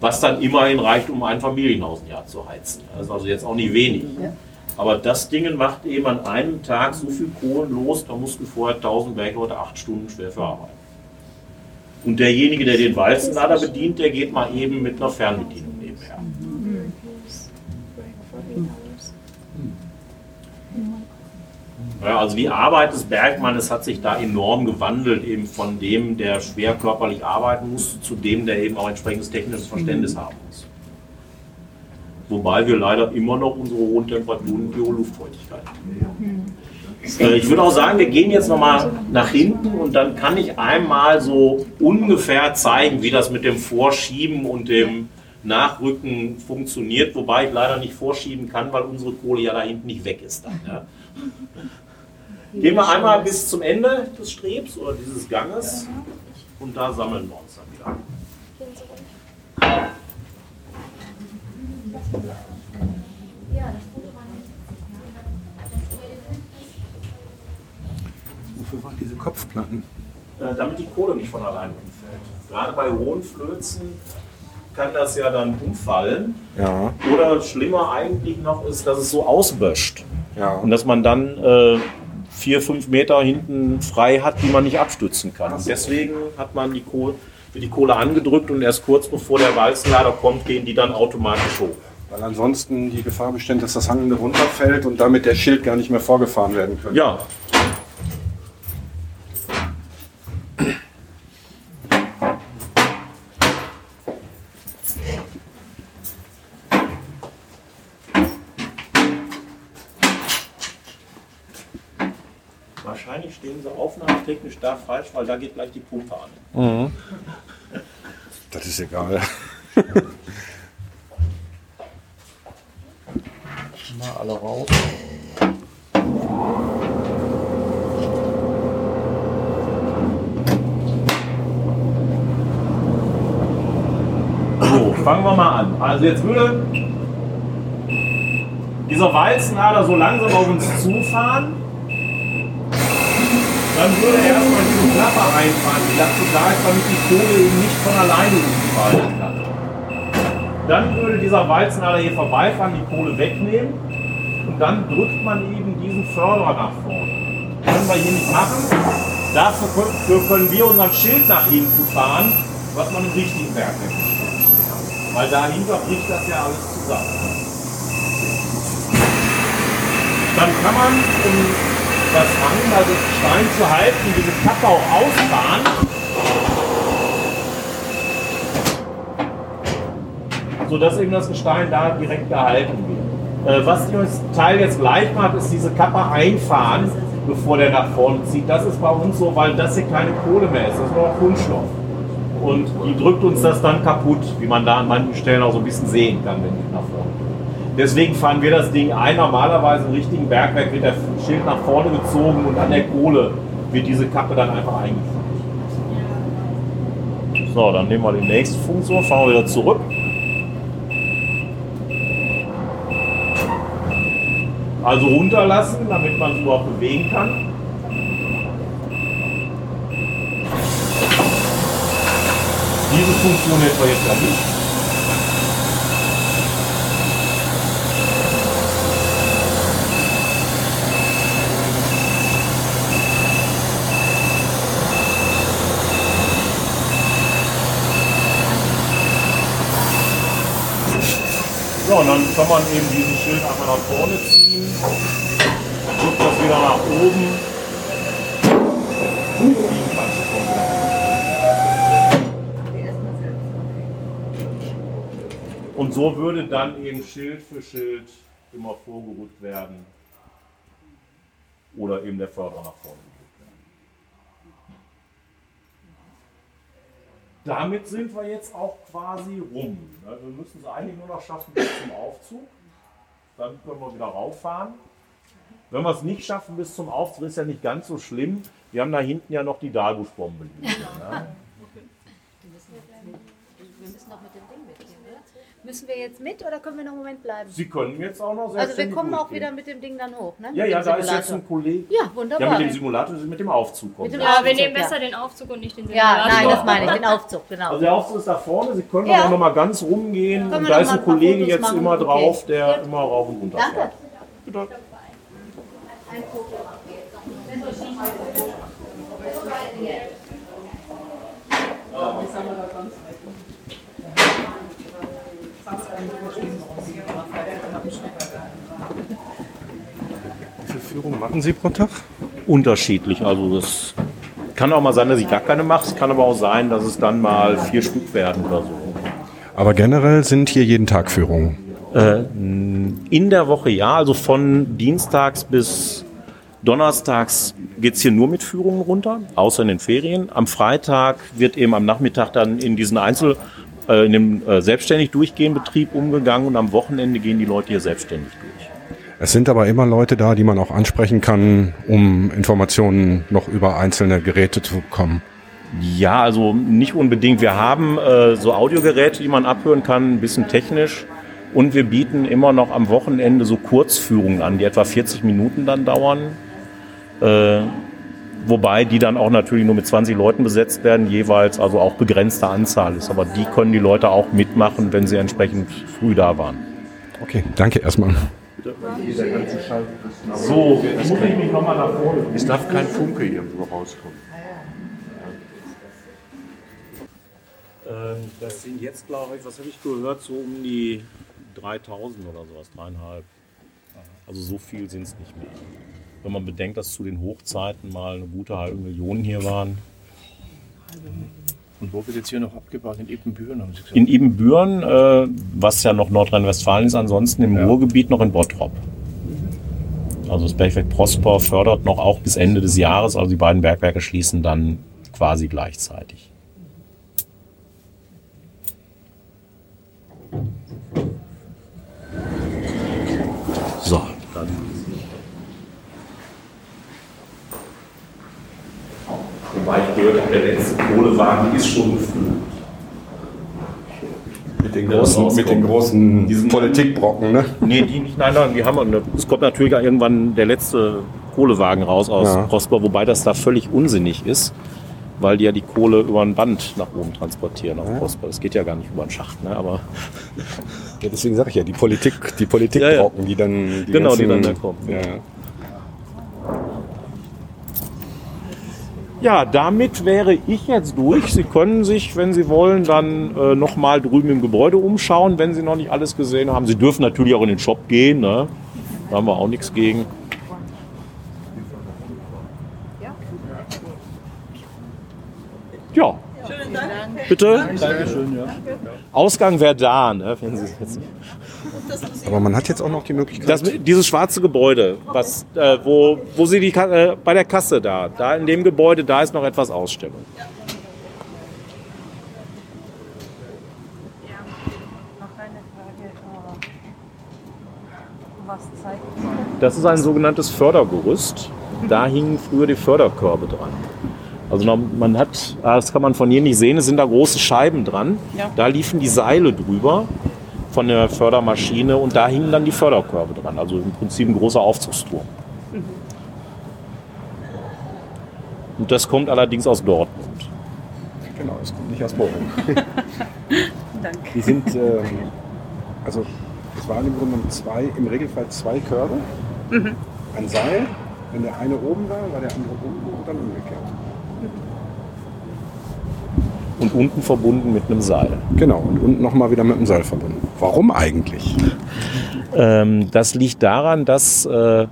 Was dann immerhin reicht, um ein Familienhaus ein Jahr zu heizen. Das ist also jetzt auch nicht wenig. Aber das Ding macht eben an einem Tag so viel Kohlen los, da mussten vorher 1000 Bergleute 8 Stunden schwer für arbeiten. Und derjenige, der den Walzenlader bedient, der geht mal eben mit einer Fernbedienung Ja, also die Arbeit des Bergmannes hat sich da enorm gewandelt, eben von dem, der schwer körperlich arbeiten muss, zu dem, der eben auch entsprechendes technisches Verständnis haben muss. Wobei wir leider immer noch unsere hohen Temperaturen und die hohe Luftfeuchtigkeit haben. Äh, Ich würde auch sagen, wir gehen jetzt nochmal nach hinten und dann kann ich einmal so ungefähr zeigen, wie das mit dem Vorschieben und dem Nachrücken funktioniert, wobei ich leider nicht vorschieben kann, weil unsere Kohle ja da hinten nicht weg ist. Dann, ja. Gehen wir einmal bis zum Ende des Strebs oder dieses Ganges und da sammeln wir uns dann wieder. Wofür waren diese Kopfplatten? Äh, damit die Kohle nicht von alleine umfällt. Gerade bei hohen Flözen kann das ja dann umfallen. Ja. Oder schlimmer eigentlich noch ist, dass es so ausböscht. Ja. Und dass man dann äh, vier, fünf Meter hinten frei hat, die man nicht abstützen kann. Und deswegen hat man die Kohle, wird die Kohle angedrückt und erst kurz bevor der Walzenlader kommt, gehen die dann automatisch hoch. Weil ansonsten die Gefahr besteht, dass das Hangende runterfällt und damit der Schild gar nicht mehr vorgefahren werden könnte. Ja. Wahrscheinlich stehen aufnahmetechnisch da falsch, weil da geht gleich die Pumpe an. Mhm. Das ist egal. Mal alle raus. So, fangen wir mal an. Also jetzt würde dieser Walzenader so langsam auf uns zufahren. Dann würde er erstmal diese Klappe reinfahren, die dazu da ist, damit die Kohle eben nicht von alleine umfallen kann. Dann würde dieser Walzenader hier vorbeifahren, die Kohle wegnehmen und dann drückt man eben diesen Förderer nach vorne. Können wir hier nicht machen. Dafür können- wir unseren Schild nach hinten fahren, was man im richtigen Werk nennt. Weil dahinter bricht das ja alles zusammen. Dann kann man, um das Fangen, also Stein zu halten, diese Kappe auch ausfahren. sodass eben das Gestein da direkt gehalten wird. Äh, was das Teil jetzt gleich macht, ist diese Kappe einfahren, bevor der nach vorne zieht. Das ist bei uns so, weil das hier keine Kohle mehr ist, das ist nur noch Kunststoff. Und die drückt uns das dann kaputt, wie man da an manchen Stellen auch so ein bisschen sehen kann, wenn die nach vorne. Deswegen fahren wir das Ding ein. Normalerweise im richtigen Bergwerk wird der Schild nach vorne gezogen und an der Kohle wird diese Kappe dann einfach eingeführt. So, dann nehmen wir die nächste Funktion, fahren wir wieder zurück. Also runterlassen, damit man es überhaupt bewegen kann. Diese Funktion hätten wir jetzt ja nicht. So, und dann kann man eben diesen Schild einmal nach vorne ziehen, drückt das wieder nach oben. Und so würde dann eben Schild für Schild immer vorgerückt werden. Oder eben der Förderer nach vorne gerückt werden. Damit sind wir jetzt auch quasi rum. ne? Wir müssen es eigentlich nur noch schaffen bis zum Aufzug. Dann können wir wieder rauffahren. Wenn wir es nicht schaffen bis zum Aufzug, ist ja nicht ganz so schlimm. Wir haben da hinten ja noch die Dalbuschbombe liegen. Ne? Wir müssen doch mit dem Ding mit hier, oder? Müssen wir jetzt mit oder können wir noch einen Moment bleiben? Sie können jetzt auch noch Also wir kommen auch wieder mit dem Ding dann hoch, ne? Ja, Mit ja, da ist jetzt ein Kollege. Ja, wunderbar. Ja, mit dem Simulator, mit dem Aufzug kommen. Mit dem. Ja, wir nehmen ja. besser den Aufzug und nicht den Ja, Simulator. nein, das meine ich, den Aufzug, genau. Also der Aufzug ist da vorne, Sie können Ja. auch noch mal ganz rumgehen. Und wir da ist ein Kollege Fotos jetzt machen? immer Okay. drauf, der Ja. immer rauf und runter Danke. fährt. Bitte. Wie viele Führungen machen Sie pro Tag? Unterschiedlich. Also das kann auch mal sein, dass ich gar keine mache. Es kann aber auch sein, dass es dann mal vier Stück werden oder so. Aber generell sind hier jeden Tag Führungen. Äh, in der Woche ja, also von Dienstags bis Donnerstags geht es hier nur mit Führungen runter, außer in den Ferien. Am Freitag wird eben am Nachmittag dann in diesen Einzel, äh, in dem äh, selbstständig durchgehenden Betrieb umgegangen und am Wochenende gehen die Leute hier selbstständig durch. Es sind aber immer Leute da, die man auch ansprechen kann, um Informationen noch über einzelne Geräte zu bekommen. Ja, also nicht unbedingt. Wir haben äh, so Audiogeräte, die man abhören kann, ein bisschen technisch. Und wir bieten immer noch am Wochenende so Kurzführungen an, die etwa 40 Minuten dann dauern. Äh, wobei die dann auch natürlich nur mit 20 Leuten besetzt werden, jeweils, also auch begrenzte Anzahl ist. Aber die können die Leute auch mitmachen, wenn sie entsprechend früh da waren. Okay, danke erstmal. So, jetzt muss ich mich nochmal nach vorne. Es darf kein Funke irgendwo rauskommen. Ähm, das sind jetzt, glaube ich, was habe ich gehört, so um die 3000 oder sowas, dreieinhalb. Also so viel sind es nicht mehr. Wenn man bedenkt, dass zu den Hochzeiten mal eine gute halbe Million hier waren. Und wo wird jetzt hier noch abgebaut? In Ebenbüren, haben Sie gesagt? In Ibbenbüren, äh, was ja noch Nordrhein-Westfalen ist, ansonsten im Ruhrgebiet noch in Bottrop. Also das Bergwerk Prosper fördert noch auch bis Ende des Jahres, also die beiden Bergwerke schließen dann quasi gleichzeitig. So, dann. Wobei ich gehört habe, der letzte Kohlewagen ist schon gefüllt. Mit den großen, mit den großen Politikbrocken, ne? Nee, die nicht. Nein, nein, die haben wir. Es kommt natürlich auch irgendwann der letzte Kohlewagen raus aus Ja. Prosper, wobei das da völlig unsinnig ist, weil die ja die Kohle über ein Band nach oben transportieren aus Prosper. Das geht ja gar nicht über einen Schacht, ne? Aber Ja, deswegen sage ich ja, die Politik, die Politikbrocken, die dann die Genau, die ganzen- dann da kommen. Ja. Damit wäre ich jetzt durch. Sie können sich, wenn Sie wollen, dann äh, nochmal drüben im Gebäude umschauen, wenn Sie noch nicht alles gesehen haben. Sie dürfen natürlich auch in den Shop gehen, ne? da haben wir auch nichts gegen. Ja, Schönen Dank. bitte. Dankeschön, ja. Ausgang wäre da, ne? wenn Sie jetzt Aber man hat jetzt auch noch die Möglichkeit. Das, dieses schwarze Gebäude, was, äh, wo, wo Sie die äh, bei der Kasse da, da in dem Gebäude, da ist noch etwas Ausstellung. Noch eine Frage. Was zeigt Das ist ein sogenanntes Fördergerüst. Da hingen früher die Förderkörbe dran. Also man hat, ah, das kann man von hier nicht sehen, es sind da große Scheiben dran. Ja. Da liefen die Seile drüber von der Fördermaschine und da hingen dann die Förderkörbe dran. Also im Prinzip ein großer Aufzugsturm. Und das kommt allerdings aus Dortmund. Genau, es kommt nicht aus Bochum. Danke. Die sind, ähm, also es waren im Grunde genommen zwei, im Regelfall zwei Körbe, Mhm. ein Seil. Wenn der eine oben war, war der andere unten und dann umgekehrt. Und unten verbunden mit einem Seil. Genau, und unten nochmal wieder mit dem Seil verbunden. Warum eigentlich? Ähm, das liegt daran, dass äh,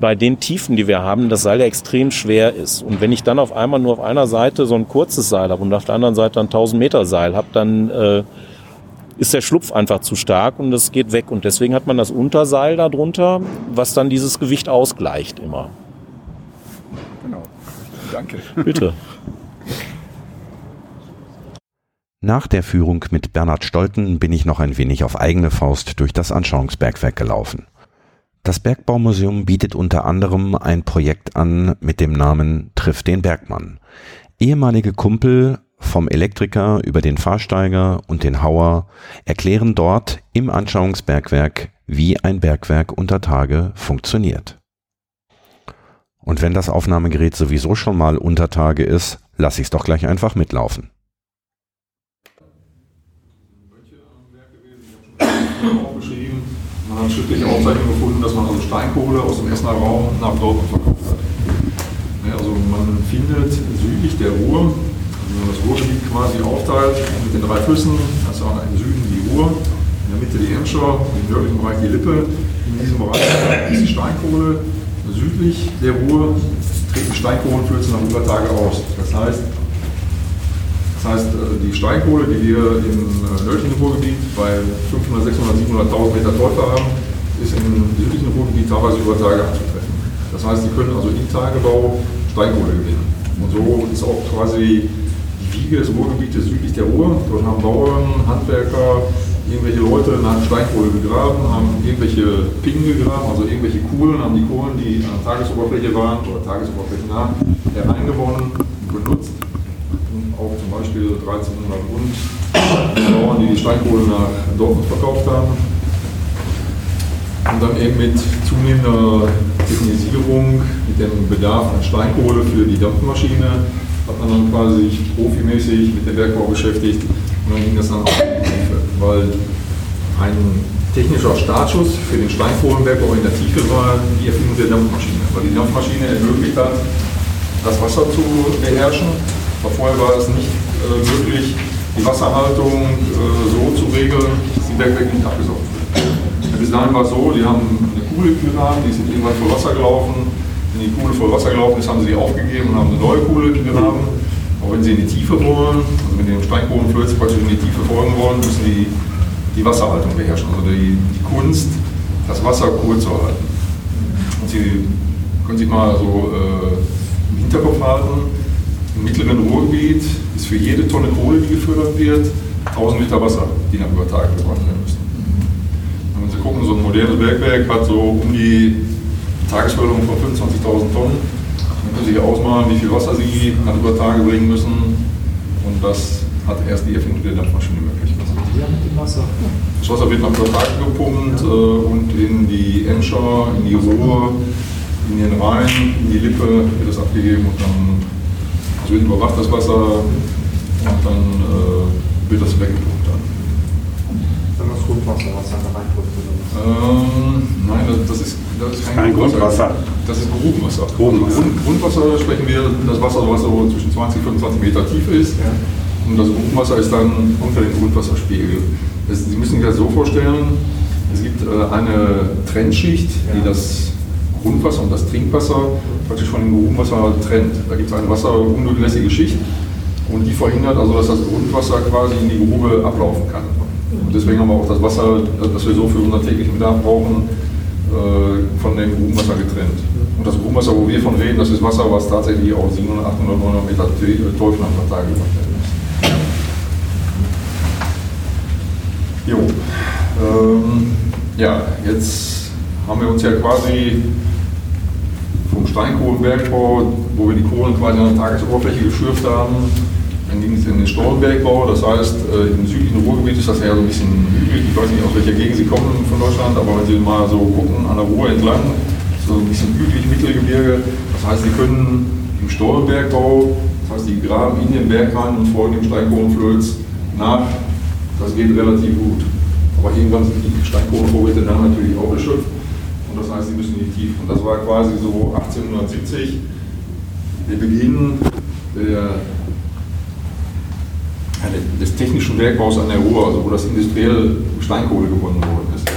bei den Tiefen, die wir haben, das Seil ja extrem schwer ist. Und wenn ich dann auf einmal nur auf einer Seite so ein kurzes Seil habe und auf der anderen Seite ein 1000 Meter Seil habe, dann äh, ist der Schlupf einfach zu stark und es geht weg. Und deswegen hat man das Unterseil darunter, was dann dieses Gewicht ausgleicht immer. Genau. Danke. Bitte. Nach der Führung mit Bernhard Stolten bin ich noch ein wenig auf eigene Faust durch das Anschauungsbergwerk gelaufen. Das Bergbaumuseum bietet unter anderem ein Projekt an mit dem Namen Triff den Bergmann. Ehemalige Kumpel vom Elektriker über den Fahrsteiger und den Hauer erklären dort im Anschauungsbergwerk, wie ein Bergwerk unter Tage funktioniert. Und wenn das Aufnahmegerät sowieso schon mal unter Tage ist, lass ich's doch gleich einfach mitlaufen. Man schriftliche Aufzeichnungen gefunden, dass man also Steinkohle aus dem Essener Raum nach Dortmund verkauft hat. Ja, also man findet südlich der Ruhr, also wenn man das Ruhrgebiet quasi aufteilt mit den drei Flüssen, auch im Süden die Ruhr, in der Mitte die Emscher, im nördlichen Bereich die Lippe. In diesem Bereich ist die Steinkohle. Südlich der Ruhr treten Steinkohlenflöze nach über Tage aus. Das heißt, das heißt, äh, die Steinkohle, die wir im äh, nördlichen Ruhrgebiet bei 500, 600, 700.000 Meter Teufel haben, ist im südlichen Ruhrgebiet teilweise über Tage anzutreffen. Das heißt, Sie können also im Tagebau Steinkohle gewinnen. Und so ist auch quasi die Wiege des Ruhrgebietes südlich der Ruhr. Dort haben Bauern, Handwerker, irgendwelche Leute nach Steinkohle gegraben, haben irgendwelche Pingen gegraben, also irgendwelche Kuhlen, haben die Kohlen, die an der Tagesoberfläche waren oder Tagesoberfläche nah, hereingewonnen zum Beispiel 1300 und Bauern, die die Steinkohle nach Dortmund verkauft haben. Und dann eben mit zunehmender Technisierung, mit dem Bedarf an Steinkohle für die Dampfmaschine, hat man dann quasi sich profimäßig mit dem Bergbau beschäftigt und dann ging das dann auch in die Tiefe, weil ein technischer Startschuss für den Steinkohlenbergbau in der Tiefe war die Erfindung der Dampfmaschine, weil die Dampfmaschine ermöglicht hat, das Wasser zu beherrschen aber vorher war es nicht äh, möglich, die Wasserhaltung äh, so zu regeln, dass die Bergwerke nicht abgesaugt wird. Bis dahin war es so, die haben eine Kuhle gegraben, die sind irgendwann voll Wasser gelaufen. Wenn die Kuhle voll Wasser gelaufen ist, haben sie die aufgegeben und haben eine neue Kuhle gegraben. Aber wenn sie in die Tiefe wollen, also wenn die Steinkohlenflöze praktisch in die Tiefe folgen wollen, müssen die die Wasserhaltung beherrschen. Also die, die Kunst, das Wasser cool zu halten. Und sie können sich mal so äh, im Hinterkopf halten, im mittleren Ruhrgebiet ist für jede Tonne Kohle, die gefördert wird, 1000 Liter Wasser, die nach über Tage gewonnen werden müssen. Und wenn Sie gucken, so ein modernes Bergwerk hat so um die Tagesförderung von 25.000 Tonnen. Dann können Sie sich ausmalen, wie viel Wasser Sie nach über Tage bringen müssen. Und das hat erst die Erfindung der Dampfmaschine möglich gemacht. Das Wasser wird nach über Tage gepumpt äh, und in die Emscher, in die Ruhr, in den Rhein, in die Lippe wird es abgegeben und dann wird überwacht das Wasser und dann äh, wird das weggepumpt dann. Andersrum, Grundwasser, was dann da reinkommt? Ähm, nein, das, das, ist, das ist kein, Kein Grundwasser. Das ist Grubenwasser. Grubenwasser. Grund, Grundwasser sprechen wir das Wasser, was so zwischen 20 und 25 Meter tief ist. Und das Grubenwasser ist dann unter dem Grundwasserspiegel. Das, Sie müssen sich das so vorstellen, es gibt äh, eine Trennschicht, die das Grundwasser und das Trinkwasser praktisch von dem Grubenwasser trennt. Da gibt es eine wasserundurchlässige Schicht und die verhindert also, dass das Grundwasser quasi in die Grube ablaufen kann. Und deswegen haben wir auch das Wasser, das wir so für unseren täglichen Bedarf brauchen, äh, von dem Grubenwasser getrennt. Und das Grubenwasser, wo wir von reden, das ist Wasser, was tatsächlich auch 700, 800, 900 Meter Teufel am Tag gemacht werden muss. Jo. Ähm, ja, jetzt haben wir uns ja quasi Steinkohlenbergbau, wo wir die Kohlen quasi an der Tagesoberfläche geschürft haben, dann ging es in den Stollenbergbau. Das heißt, äh, im südlichen Ruhrgebiet ist das ja so ein bisschen hügelig. Ich weiß nicht, aus welcher Gegend Sie kommen von Deutschland, aber wenn Sie mal so gucken, an der Ruhr entlang, so ein bisschen hügelig Mittelgebirge. Das heißt, Sie können im Stollenbergbau, das heißt, die graben in den Berg rein und folgen dem Steinkohlenflöz nach. Das geht relativ gut. Aber irgendwann sind die Steinkohlenvorräte dann natürlich auch erschöpft. Das heißt, sie müssen in die Tiefe. Und das war quasi so 1870 der Beginn der, des technischen Bergbaus an der Ruhr, also wo das industriell Steinkohle gewonnen worden ist.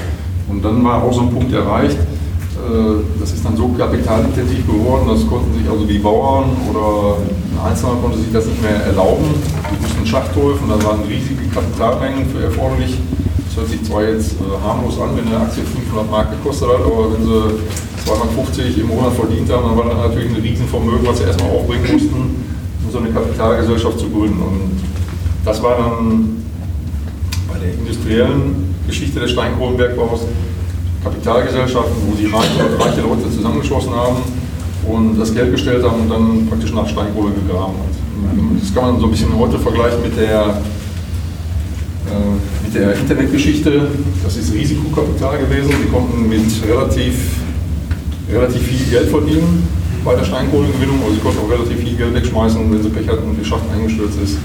Und dann war auch so ein Punkt erreicht, äh, das ist dann so kapitalintensiv geworden, das konnten sich also die Bauern oder ein Einzelner konnte sich das nicht mehr erlauben. Die mussten Schacht helfen, da waren riesige Kapitalmengen für erforderlich. Hört sich zwar jetzt äh, harmlos an, wenn eine Aktie 500 Mark gekostet hat, aber wenn sie 250 im Monat verdient haben, dann war das natürlich ein Riesenvermögen, was sie erstmal aufbringen mussten, um so eine Kapitalgesellschaft zu gründen. Und das war dann bei der industriellen Geschichte des Steinkohlenbergbaus Kapitalgesellschaften, wo die reiche, reiche Leute zusammengeschlossen haben und das Geld gestellt haben und dann praktisch nach Steinkohle gegraben hat. Das kann man so ein bisschen heute vergleichen mit der, mit der Internetgeschichte. Das ist Risikokapital gewesen. Sie konnten mit relativ, relativ viel Geld verdienen bei der Steinkohlegewinnung, aber sie konnten auch relativ viel Geld wegschmeißen, wenn sie Pech hatten und die Schacht eingestürzt ist.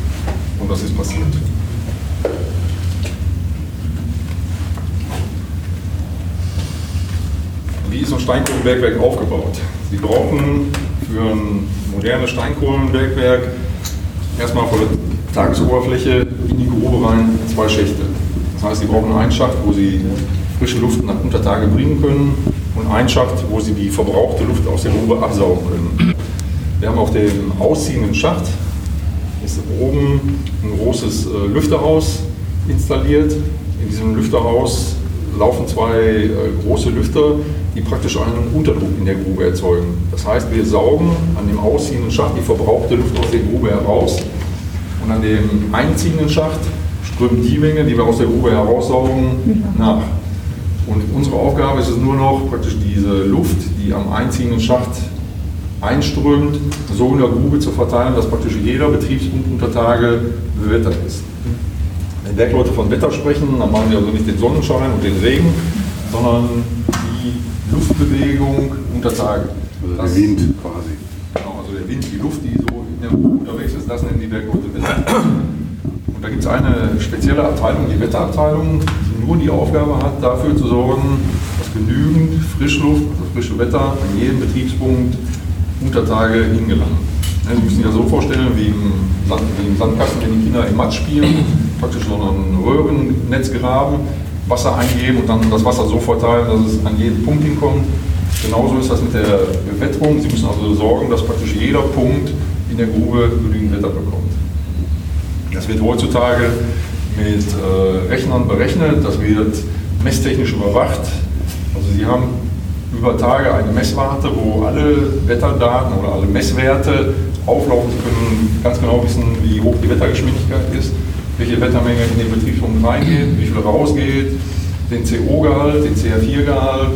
Und das ist passiert. Wie ist ein Steinkohlenbergwerk aufgebaut? Sie brauchen für ein modernes Steinkohlenbergwerk erstmal der Tagesoberfläche in die Grube rein zwei Schächte. Das heißt, Sie brauchen einen Schacht, wo Sie frische Luft nach Untertage bringen können und einen Schacht, wo Sie die verbrauchte Luft aus der Grube absaugen können. Wir haben auf dem ausziehenden Schacht ist oben ein großes äh, Lüfterhaus installiert. In diesem Lüfterhaus laufen zwei äh, große Lüfter, die praktisch einen Unterdruck in der Grube erzeugen. Das heißt, wir saugen an dem ausziehenden Schacht die verbrauchte Luft aus der Grube heraus und an dem einziehenden Schacht strömt die Menge, die wir aus der Grube heraussaugen, nach. Und unsere Aufgabe ist es nur noch, praktisch diese Luft, die am einziehenden Schacht einströmt, so in der Grube zu verteilen, dass praktisch jeder Betriebspunkt unter Tage bewettert ist. Wenn Bergleute von Wetter sprechen, dann meinen sie also nicht den Sonnenschein und den Regen, sondern die Luftbewegung unter Tage. Also Das- der Wind quasi. Genau, also der Wind, die Luft, die unterwegs ist, das nennen die Bergleute Wetter. Und da gibt es eine spezielle Abteilung, die Wetterabteilung, die nur die Aufgabe hat, dafür zu sorgen, dass genügend Frischluft, also frische Wetter, an jedem Betriebspunkt unter Tage hingelangen. Ja, Sie müssen sich das so vorstellen, wie im, Sand, wie im Sandkasten, wenn die Kinder im Matsch spielen, praktisch so ein Röhrennetz graben, Wasser eingeben und dann das Wasser so verteilen, dass es an jeden Punkt hinkommt. Genauso ist das mit der Bewetterung. Sie müssen also sorgen, dass praktisch jeder Punkt in der Grube genügend Wetter bekommt. Das wird heutzutage mit äh, Rechnern berechnet, das wird messtechnisch überwacht. Also Sie haben über Tage eine Messwarte, wo alle Wetterdaten oder alle Messwerte auflaufen. Sie können ganz genau wissen, wie hoch die Wettergeschwindigkeit ist, welche Wettermenge in den Betriebspunkt reingeht, wie viel rausgeht, den CO-Gehalt, den CH4-Gehalt,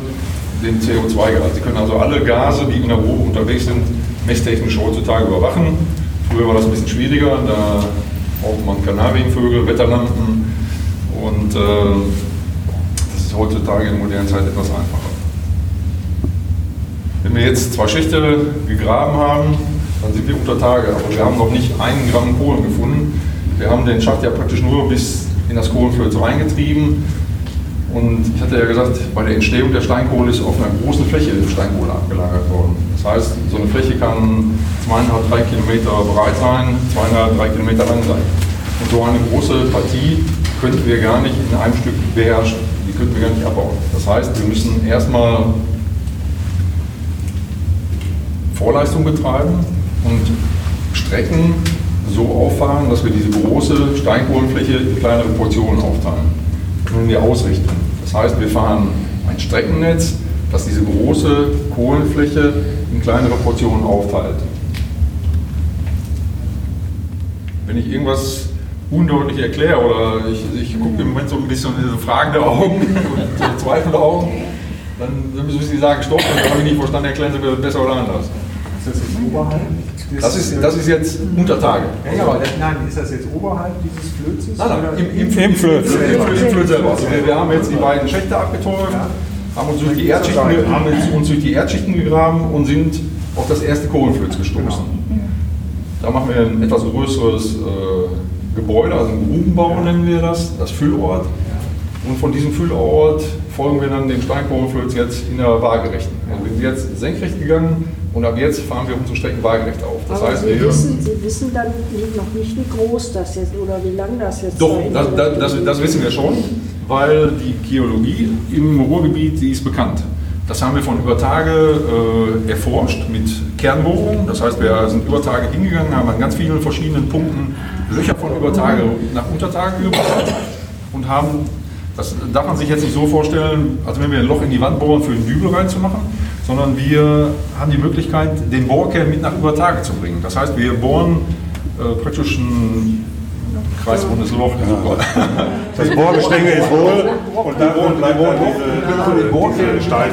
den CO2-Gehalt. Sie können also alle Gase, die in der Grube unterwegs sind, messtechnisch heutzutage überwachen. Früher war das ein bisschen schwieriger, da braucht man Kanarienvögel, Wetterlampen und äh, das ist heutzutage in der modernen Zeit etwas einfacher. Wenn wir jetzt zwei Schächte gegraben haben, dann sind wir unter Tage, aber wir haben noch nicht einen Gramm Kohlen gefunden. Wir haben den Schacht ja praktisch nur bis in das Kohlenflöz reingetrieben. Und ich hatte ja gesagt, bei der Entstehung der Steinkohle ist auf einer großen Fläche Steinkohle abgelagert worden. Das heißt, so eine Fläche kann zweieinhalb, drei Kilometer breit sein, zweieinhalb, drei Kilometer lang sein. Und so eine große Partie könnten wir gar nicht in einem Stück beherrschen. Die könnten wir gar nicht abbauen. Das heißt, wir müssen erstmal Vorleistung betreiben und Strecken so auffahren, dass wir diese große Steinkohlenfläche in kleinere Portionen aufteilen. Nun die Ausrichtung. Das heißt, wir fahren ein Streckennetz, das diese große Kohlenfläche in kleinere Portionen aufteilt. Wenn ich irgendwas undeutlich erkläre oder ich, ich gucke im Moment so ein bisschen in fragende Augen und so zweifelnde Augen, dann, müssen Sie sagen, stopp, dann habe ich nicht verstanden, erklären Sie mir das besser oder anders. Ist das jetzt oberhalb? des- Das ist, das ist jetzt unter Tage. Ja, aber nein, ist das jetzt oberhalb dieses Flözes? Nein, nein, im, im, im Flöz. Im Flöz, selber. Also wir, haben jetzt die beiden Schächte abgetäuft, haben uns durch die Erdschichten, haben uns durch die Erdschichten gegraben und sind auf das erste Kohlenflöz gestoßen. Da machen wir ein etwas größeres äh, Gebäude, also ein Grubenbau nennen wir das, das Füllort. Und von diesem Füllort folgen wir dann dem Steinkohlenflöz jetzt in der Waagerechten. Also wir sind jetzt senkrecht gegangen und ab jetzt fahren wir unsere Strecken waagerecht auf. Das Aber heißt, Sie wissen, Sie wissen dann noch nicht, wie groß das jetzt oder wie lang das jetzt Doch, sein das, das, das, das wissen wir schon, weil die Geologie im Ruhrgebiet, die ist bekannt. Das haben wir von über Tage äh, erforscht mit Kernbohrungen. Das heißt, wir sind über Tage hingegangen, haben an ganz vielen verschiedenen Punkten Löcher von über Tage nach Untertage gebracht und haben, das darf man sich jetzt nicht so vorstellen, als wenn wir ein Loch in die Wand bohren, für einen Dübel reinzumachen, sondern wir haben die Möglichkeit, den Bohrkern mit nach über Tage zu bringen. Das heißt, wir bohren äh, praktisch ein kreisrundes Loch. Das Bohrgestänge ist hohl und dann bohren, bleibt wir dann diese- den Bohrkern diese Steine.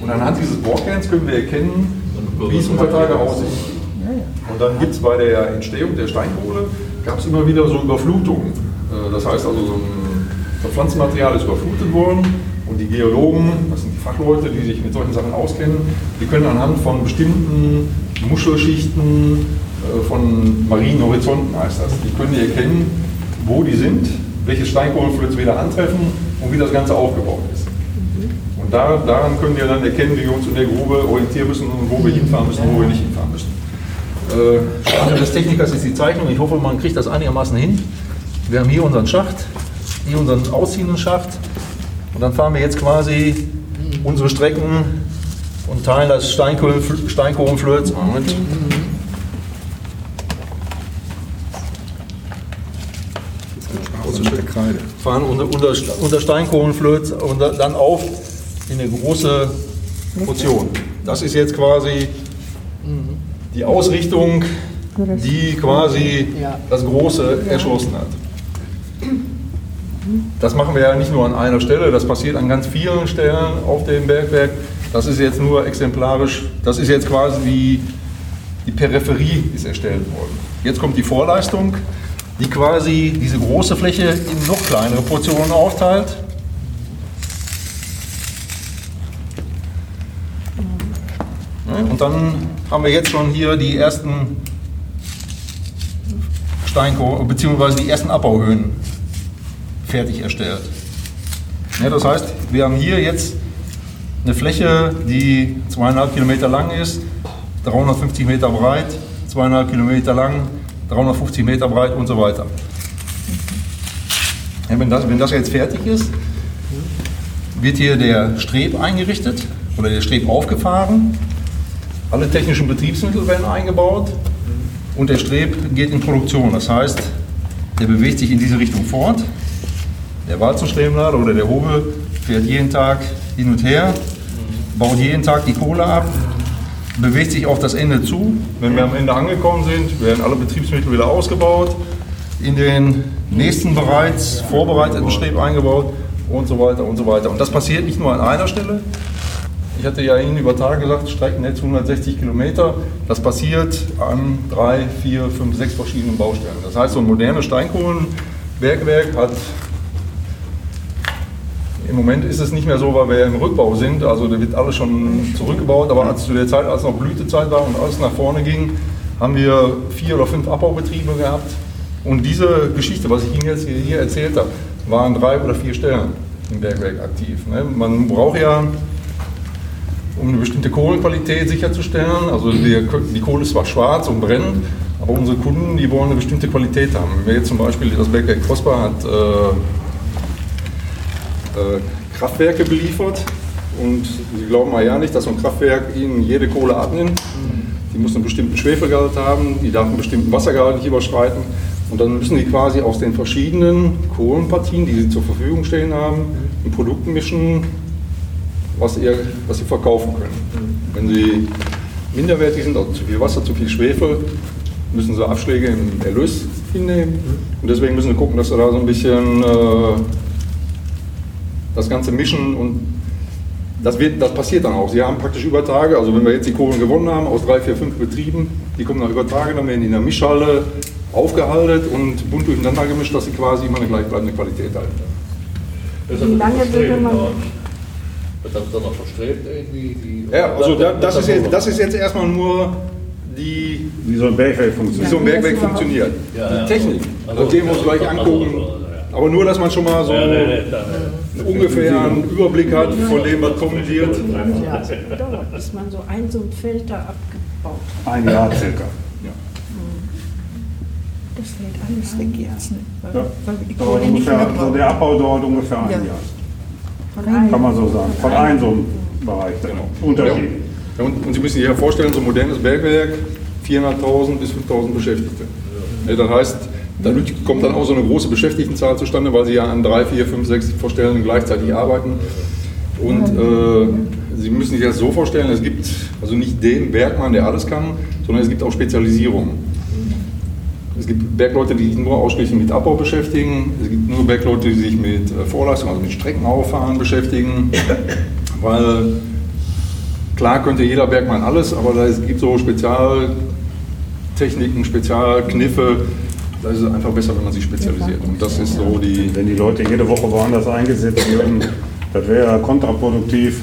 Und anhand dieses Bohrkerns können wir erkennen, wie es unter Tage aussieht. Und dann gibt es bei der Entstehung der Steinkohle, gab es immer wieder so Überflutungen. Äh, Das heißt also, so ein das Pflanzenmaterial ist überflutet worden und die Geologen, das sind die Fachleute, die sich mit solchen Sachen auskennen, die können anhand von bestimmten Muschelschichten, äh, von marinen Horizonten heißt das, die können die erkennen, wo die sind, welches Steinkohlenflöz wir da antreffen und wie das Ganze aufgebaut ist. Und da, daran können wir dann erkennen, wie wir uns in der Grube orientieren müssen und wo wir hinfahren müssen und wo wir nicht hinfahren müssen. Äh, Stande des Technikers ist die Zeichnung. Ich hoffe, man kriegt das einigermaßen hin. Wir haben hier unseren Schacht, hier unseren ausziehenden Schacht. Und dann fahren wir jetzt quasi unsere Strecken und teilen das Steinkohlen- Steinkohlenflöz. Moment. fahren unter, unter, unter Steinkohlenflöz und dann auf in eine große Portion. Das ist jetzt quasi die Ausrichtung, die quasi das Große erschlossen hat. Das machen wir ja nicht nur an einer Stelle, das passiert an ganz vielen Stellen auf dem Bergwerk. Das ist jetzt nur exemplarisch, das ist jetzt quasi die, die Peripherie ist erstellt worden. Jetzt kommt die Vorleistung, die quasi diese große Fläche in noch kleinere Portionen aufteilt. Und dann haben wir jetzt schon hier die ersten Steinkohle, beziehungsweise die ersten Abbauhöhen fertig erstellt. Ja, das heißt, wir haben hier jetzt eine Fläche, die zweieinhalb Kilometer lang ist, 350 Meter breit, zweieinhalb Kilometer lang, 350 Meter breit und so weiter. Ja, wenn, das, wenn das jetzt fertig ist, wird hier der Streb eingerichtet oder der Streb aufgefahren. Alle technischen Betriebsmittel werden eingebaut und der Streb geht in Produktion. Das heißt, der bewegt sich in diese Richtung fort. Der Walzenstreblader oder der Hobel fährt jeden Tag hin und her, baut jeden Tag die Kohle ab, bewegt sich auf das Ende zu. Wenn wir am Ende angekommen sind, werden alle Betriebsmittel wieder ausgebaut, in den nächsten bereits vorbereiteten Streb eingebaut und so weiter und so weiter. Und das passiert nicht nur an einer Stelle. Ich hatte ja Ihnen über Tage gesagt, Streckennetz 160 Kilometer. Das passiert an drei, vier, fünf, sechs verschiedenen Baustellen. Das heißt, so ein modernes Steinkohlenbergwerk hat im Moment ist es nicht mehr so, weil wir im Rückbau sind. Also da wird alles schon zurückgebaut. Aber als zu der Zeit, als noch Blütezeit war und alles nach vorne ging, haben wir vier oder fünf Abbaubetriebe gehabt. Und diese Geschichte, was ich Ihnen jetzt hier, erzählt habe, waren drei oder vier Stellen. im Bergwerk aktiv. Ne? Man braucht ja, um eine bestimmte Kohlenqualität sicherzustellen, also die, Kohle ist zwar schwarz und brennt, aber unsere Kunden, die wollen eine bestimmte Qualität haben. Wenn wir jetzt zum Beispiel das Bergwerk Prosper hat äh, Kraftwerke beliefert und Sie glauben mal ja nicht, dass so ein Kraftwerk Ihnen jede Kohle abnimmt. Die muss einen bestimmten Schwefelgehalt haben, die darf einen bestimmten Wassergehalt nicht überschreiten. Und dann müssen die quasi aus den verschiedenen Kohlenpartien, die sie zur Verfügung stehen haben, ein Produkt mischen, was, ihr, was sie verkaufen können. Wenn sie minderwertig sind, also zu viel Wasser, zu viel Schwefel, müssen sie Abschläge im Erlös hinnehmen. Und deswegen müssen sie gucken, dass sie da so ein bisschen äh, das Ganze mischen und das, wird, das passiert dann auch. Sie haben praktisch über Tage, also wenn wir jetzt die Kohlen gewonnen haben aus drei, vier, fünf Betrieben, die kommen dann über Tage, dann werden die in der Mischhalle aufgehalten und bunt durcheinander gemischt, dass sie quasi immer eine gleichbleibende Qualität halten. Wie lange würde man. Wird das dann noch verstrebt irgendwie? Die, Ja, also da, das, ist jetzt, das ist jetzt erstmal nur die, Wie so ein Bergwerk wie funktioniert. so ein Bergwerk funktioniert. Ja, ja. Die Technik, Also, das gehen wir uns gleich also, angucken. also, Aber nur, dass man schon mal so Ja, nee, nee, klar, ungefähr einen Überblick hat von dem, was kommen wird. Ja, es dauert, bis man so ein so ein Feld da abgebaut hat. Ein Jahr circa. Das fällt alles weg jetzt, ne? Ja. Dauert ungefähr, so brauchen. der Abbau dauert ungefähr ein Ja. Jahr. Von einem. Kann man so sagen. Von einem so einem Bereich. Genau. Unterschied. Ja, und, und Sie müssen sich ja vorstellen, so ein modernes Bergwerk, 400.000 bis 5.000 Beschäftigte. Ja, das heißt, dadurch kommt dann auch so eine große Beschäftigtenzahl zustande, weil Sie ja an drei, vier, fünf, sechs Vorstellungen gleichzeitig arbeiten. Und äh, Sie müssen sich das so vorstellen, es gibt also nicht den Bergmann, der alles kann, sondern es gibt auch Spezialisierungen. Es gibt Bergleute, die sich nur ausschließlich mit Abbau beschäftigen. Es gibt nur Bergleute, die sich mit äh, Vorleistung, also mit Streckenauffahren beschäftigen. Weil klar könnte jeder Bergmann alles, aber es gibt so Spezialtechniken, Spezialkniffe. Da ist es einfach besser, wenn man sich spezialisiert. Und das ist so die. Wenn die Leute jede Woche woanders eingesetzt würden, das wäre kontraproduktiv.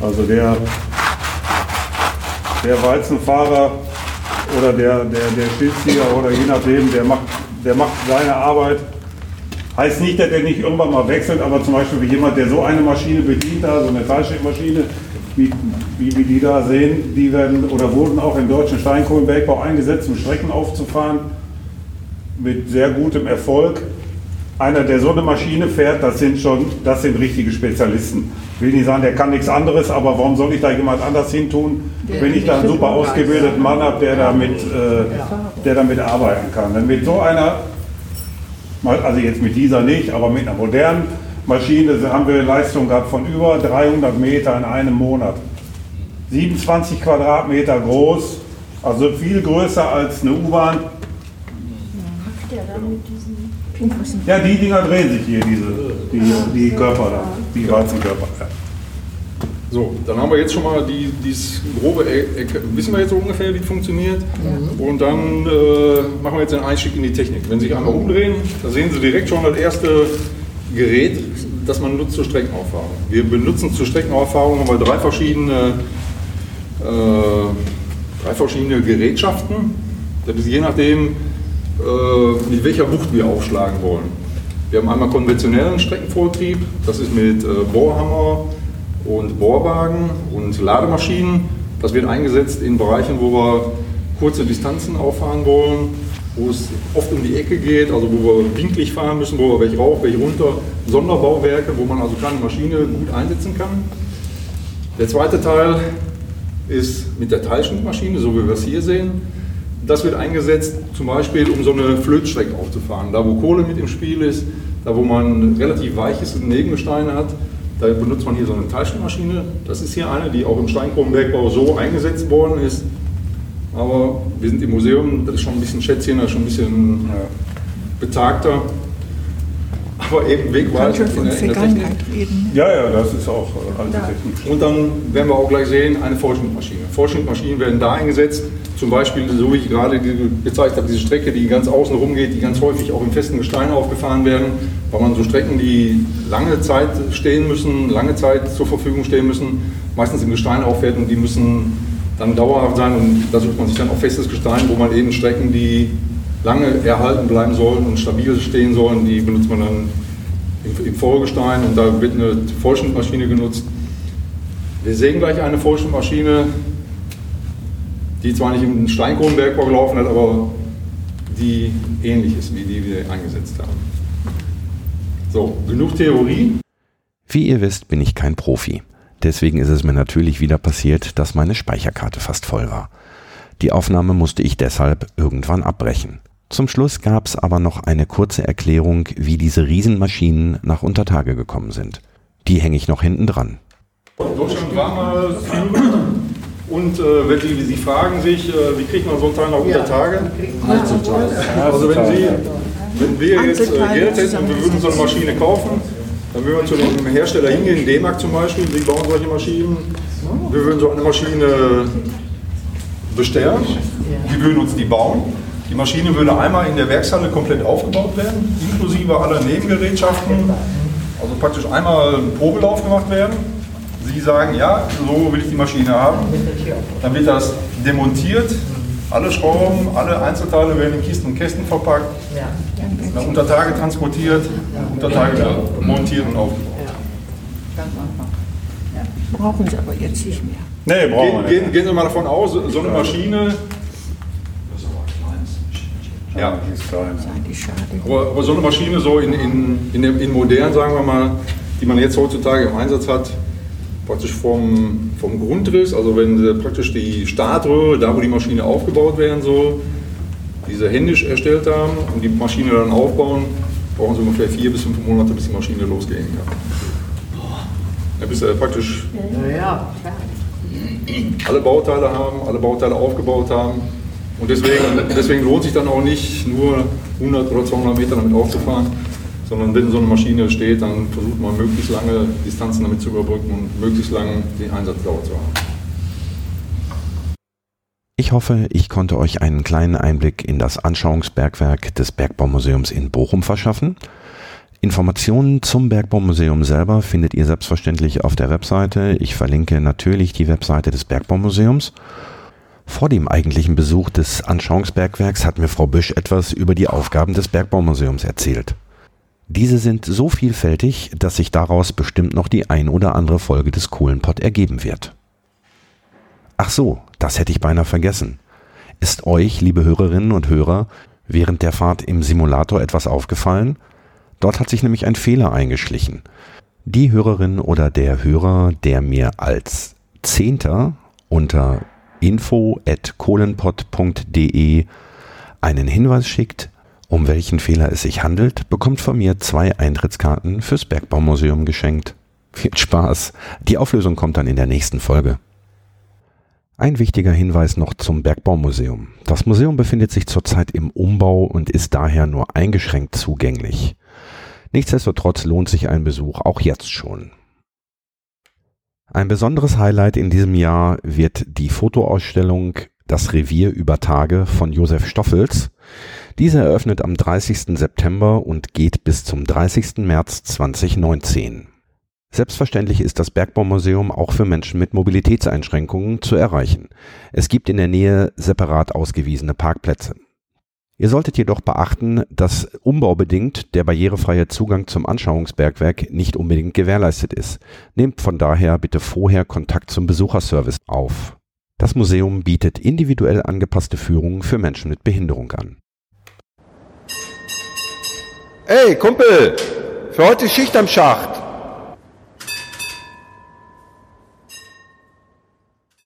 Also der, der Weizenfahrer oder der, der, der Schildzieher oder je nachdem, der macht, der macht seine Arbeit. Heißt nicht, dass er nicht irgendwann mal wechselt, aber zum Beispiel wie jemand, der so eine Maschine bedient, da, so eine Teilstückmaschine, wie, wie wir die da sehen, die werden oder wurden auch im deutschen Steinkohlenbergbau eingesetzt, um Strecken aufzufahren mit sehr gutem Erfolg. Einer, der so eine Maschine fährt, das sind schon, das sind richtige Spezialisten. Ich will nicht sagen, der kann nichts anderes, aber warum soll ich da jemand anders hin tun, wenn ich da einen super ausgebildeten Mann habe, der damit, äh, der damit arbeiten kann. Denn mit so einer, also jetzt mit dieser nicht, aber mit einer modernen Maschine haben wir Leistung gehabt von über 300 Meter in einem Monat. 27 Quadratmeter groß, also viel größer als eine U-Bahn. Hackt der dann mit diesen Pinken? Ja, die Dinger drehen sich hier, diese, die, die Körper da, die Weizenkörper. Ja. So, dann haben wir jetzt schon mal die, dieses grobe, E- Ecke. wissen wir jetzt so ungefähr, wie es funktioniert. Und dann äh, machen wir jetzt den Einstieg in die Technik. Wenn Sie sich einmal umdrehen, da sehen Sie direkt schon das erste Gerät, das man nutzt zur Streckenauffahrung. Wir benutzen zur Streckenauffahrung haben wir drei verschiedene, äh, drei verschiedene Gerätschaften. Das ist je nachdem, mit welcher Wucht wir aufschlagen wollen. Wir haben einmal konventionellen Streckenvortrieb, das ist mit äh, Bohrhammer und Bohrwagen und Lademaschinen. Das wird eingesetzt in Bereichen, wo wir kurze Distanzen auffahren wollen, wo es oft um die Ecke geht, also wo wir winklig fahren müssen, wo wir welche rauf, welche runter, Sonderbauwerke, wo man also keine Maschine gut einsetzen kann. Der zweite Teil ist mit der Teilschnittmaschine, so wie wir es hier sehen. Das wird eingesetzt zum Beispiel, um so eine Flötstrecke aufzufahren. Da, wo Kohle mit im Spiel ist, da, wo man relativ weiches Nebengestein hat, da benutzt man hier so eine Teilschnittmaschine. Das ist hier eine, die auch im Steinkohlenbergbau so eingesetzt worden ist. Aber wir sind im Museum, das ist schon ein bisschen Schätzchen, das ist schon ein bisschen betagter. Aber eben wegweisend der, in der Technik. reden. Ja, ja, das ist auch äh, alte Technik. Und dann werden wir auch gleich sehen, eine Vorschnittmaschine. Vorschnittmaschinen werden da eingesetzt, zum Beispiel, so wie ich gerade ge- gezeigt habe, diese Strecke, die ganz außen rum geht, die ganz häufig auch im festen Gestein aufgefahren werden, weil man so Strecken, die lange Zeit stehen müssen, lange Zeit zur Verfügung stehen müssen, meistens im Gestein auffährt und die müssen dann dauerhaft sein und da sucht man sich dann auch festes Gestein, wo man eben Strecken, die lange erhalten bleiben sollen und stabil stehen sollen, die benutzt man dann im, im Vorgestein und da wird eine Vollschnittmaschine genutzt. Wir sehen gleich eine Vollschnittmaschine, die zwar nicht im Steinkohlenbergbau gelaufen hat, aber die ähnlich ist wie die, die wir eingesetzt haben. So, genug Theorie. Wie ihr wisst, bin ich kein Profi. Deswegen ist es mir natürlich wieder passiert, dass meine Speicherkarte fast voll war. Die Aufnahme musste ich deshalb irgendwann abbrechen. Zum Schluss gab es aber noch eine kurze Erklärung, wie diese Riesenmaschinen nach Untertage gekommen sind. Die hänge ich noch hinten dran. Deutschland war mal und äh, wenn Sie, Sie fragen sich, äh, wie kriegt man so einen Teil nach Untertage? Also wenn, Sie, wenn wir jetzt äh, Geld hätten und wir würden so eine Maschine kaufen, dann würden wir zu dem Hersteller hingehen, D-Mark zum Beispiel, die bauen solche Maschinen. Wir würden so eine Maschine bestellen, die würden uns die bauen. Die Maschine würde einmal in der Werkshalle komplett aufgebaut werden, inklusive aller Nebengerätschaften. Also praktisch einmal ein Probelauf gemacht werden. Sie sagen, ja, so will ich die Maschine haben. Dann wird das demontiert. Alle Schrauben, alle Einzelteile werden in Kisten und Kästen verpackt, nach Untertage transportiert, Untertage wieder montiert und aufgebaut. Brauchen Sie aber jetzt nicht mehr. Nee, brauchen wir gehen, gehen Sie mal davon aus, so eine Maschine. Ja, aber, aber so eine Maschine so in, in, in, in modern, sagen wir mal, die man jetzt heutzutage im Einsatz hat, praktisch vom, vom Grundriss, also wenn sie praktisch die Startröhre, da wo die Maschine aufgebaut werden soll, diese händisch erstellt haben und die Maschine dann aufbauen, brauchen sie ungefähr vier bis fünf Monate, bis die Maschine losgehen kann. Ja, bis sie praktisch Ja, alle Bauteile haben, alle Bauteile aufgebaut haben. Und deswegen, deswegen lohnt sich dann auch nicht, nur 100 oder 200 Meter damit aufzufahren, sondern wenn so eine Maschine steht, dann versucht man möglichst lange Distanzen damit zu überbrücken und möglichst lange die Einsatzdauer zu haben. Ich hoffe, ich konnte euch einen kleinen Einblick in das Anschauungsbergwerk des Bergbaumuseums in Bochum verschaffen. Informationen zum Bergbaumuseum selber findet ihr selbstverständlich auf der Webseite. Ich verlinke natürlich die Webseite des Bergbaumuseums. Vor dem eigentlichen Besuch des Anschauungsbergwerks hat mir Frau Büsch etwas über die Aufgaben des Bergbaumuseums erzählt. Diese sind so vielfältig, dass sich daraus bestimmt noch die ein oder andere Folge des Kohlenpott ergeben wird. Ach so, das hätte ich beinahe vergessen. Ist euch, liebe Hörerinnen und Hörer, während der Fahrt im Simulator etwas aufgefallen? Dort hat sich nämlich ein Fehler eingeschlichen. Die Hörerin oder der Hörer, der mir als Zehnter unter info.kohlenpott.de einen Hinweis schickt, um welchen Fehler es sich handelt, bekommt von mir zwei Eintrittskarten fürs Bergbaumuseum geschenkt. Viel Spaß. Die Auflösung kommt dann in der nächsten Folge. Ein wichtiger Hinweis noch zum Bergbaumuseum. Das Museum befindet sich zurzeit im Umbau und ist daher nur eingeschränkt zugänglich. Nichtsdestotrotz lohnt sich ein Besuch auch jetzt schon. Ein besonderes Highlight in diesem Jahr wird die Fotoausstellung Das Revier über Tage von Josef Stoffels. Diese eröffnet am 30. September und geht bis zum 30. März 2019. Selbstverständlich ist das Bergbaumuseum auch für Menschen mit Mobilitätseinschränkungen zu erreichen. Es gibt in der Nähe separat ausgewiesene Parkplätze. Ihr solltet jedoch beachten, dass umbaubedingt der barrierefreie Zugang zum Anschauungsbergwerk nicht unbedingt gewährleistet ist. Nehmt von daher bitte vorher Kontakt zum Besucherservice auf. Das Museum bietet individuell angepasste Führungen für Menschen mit Behinderung an. Ey, Kumpel, für heute Schicht am Schacht.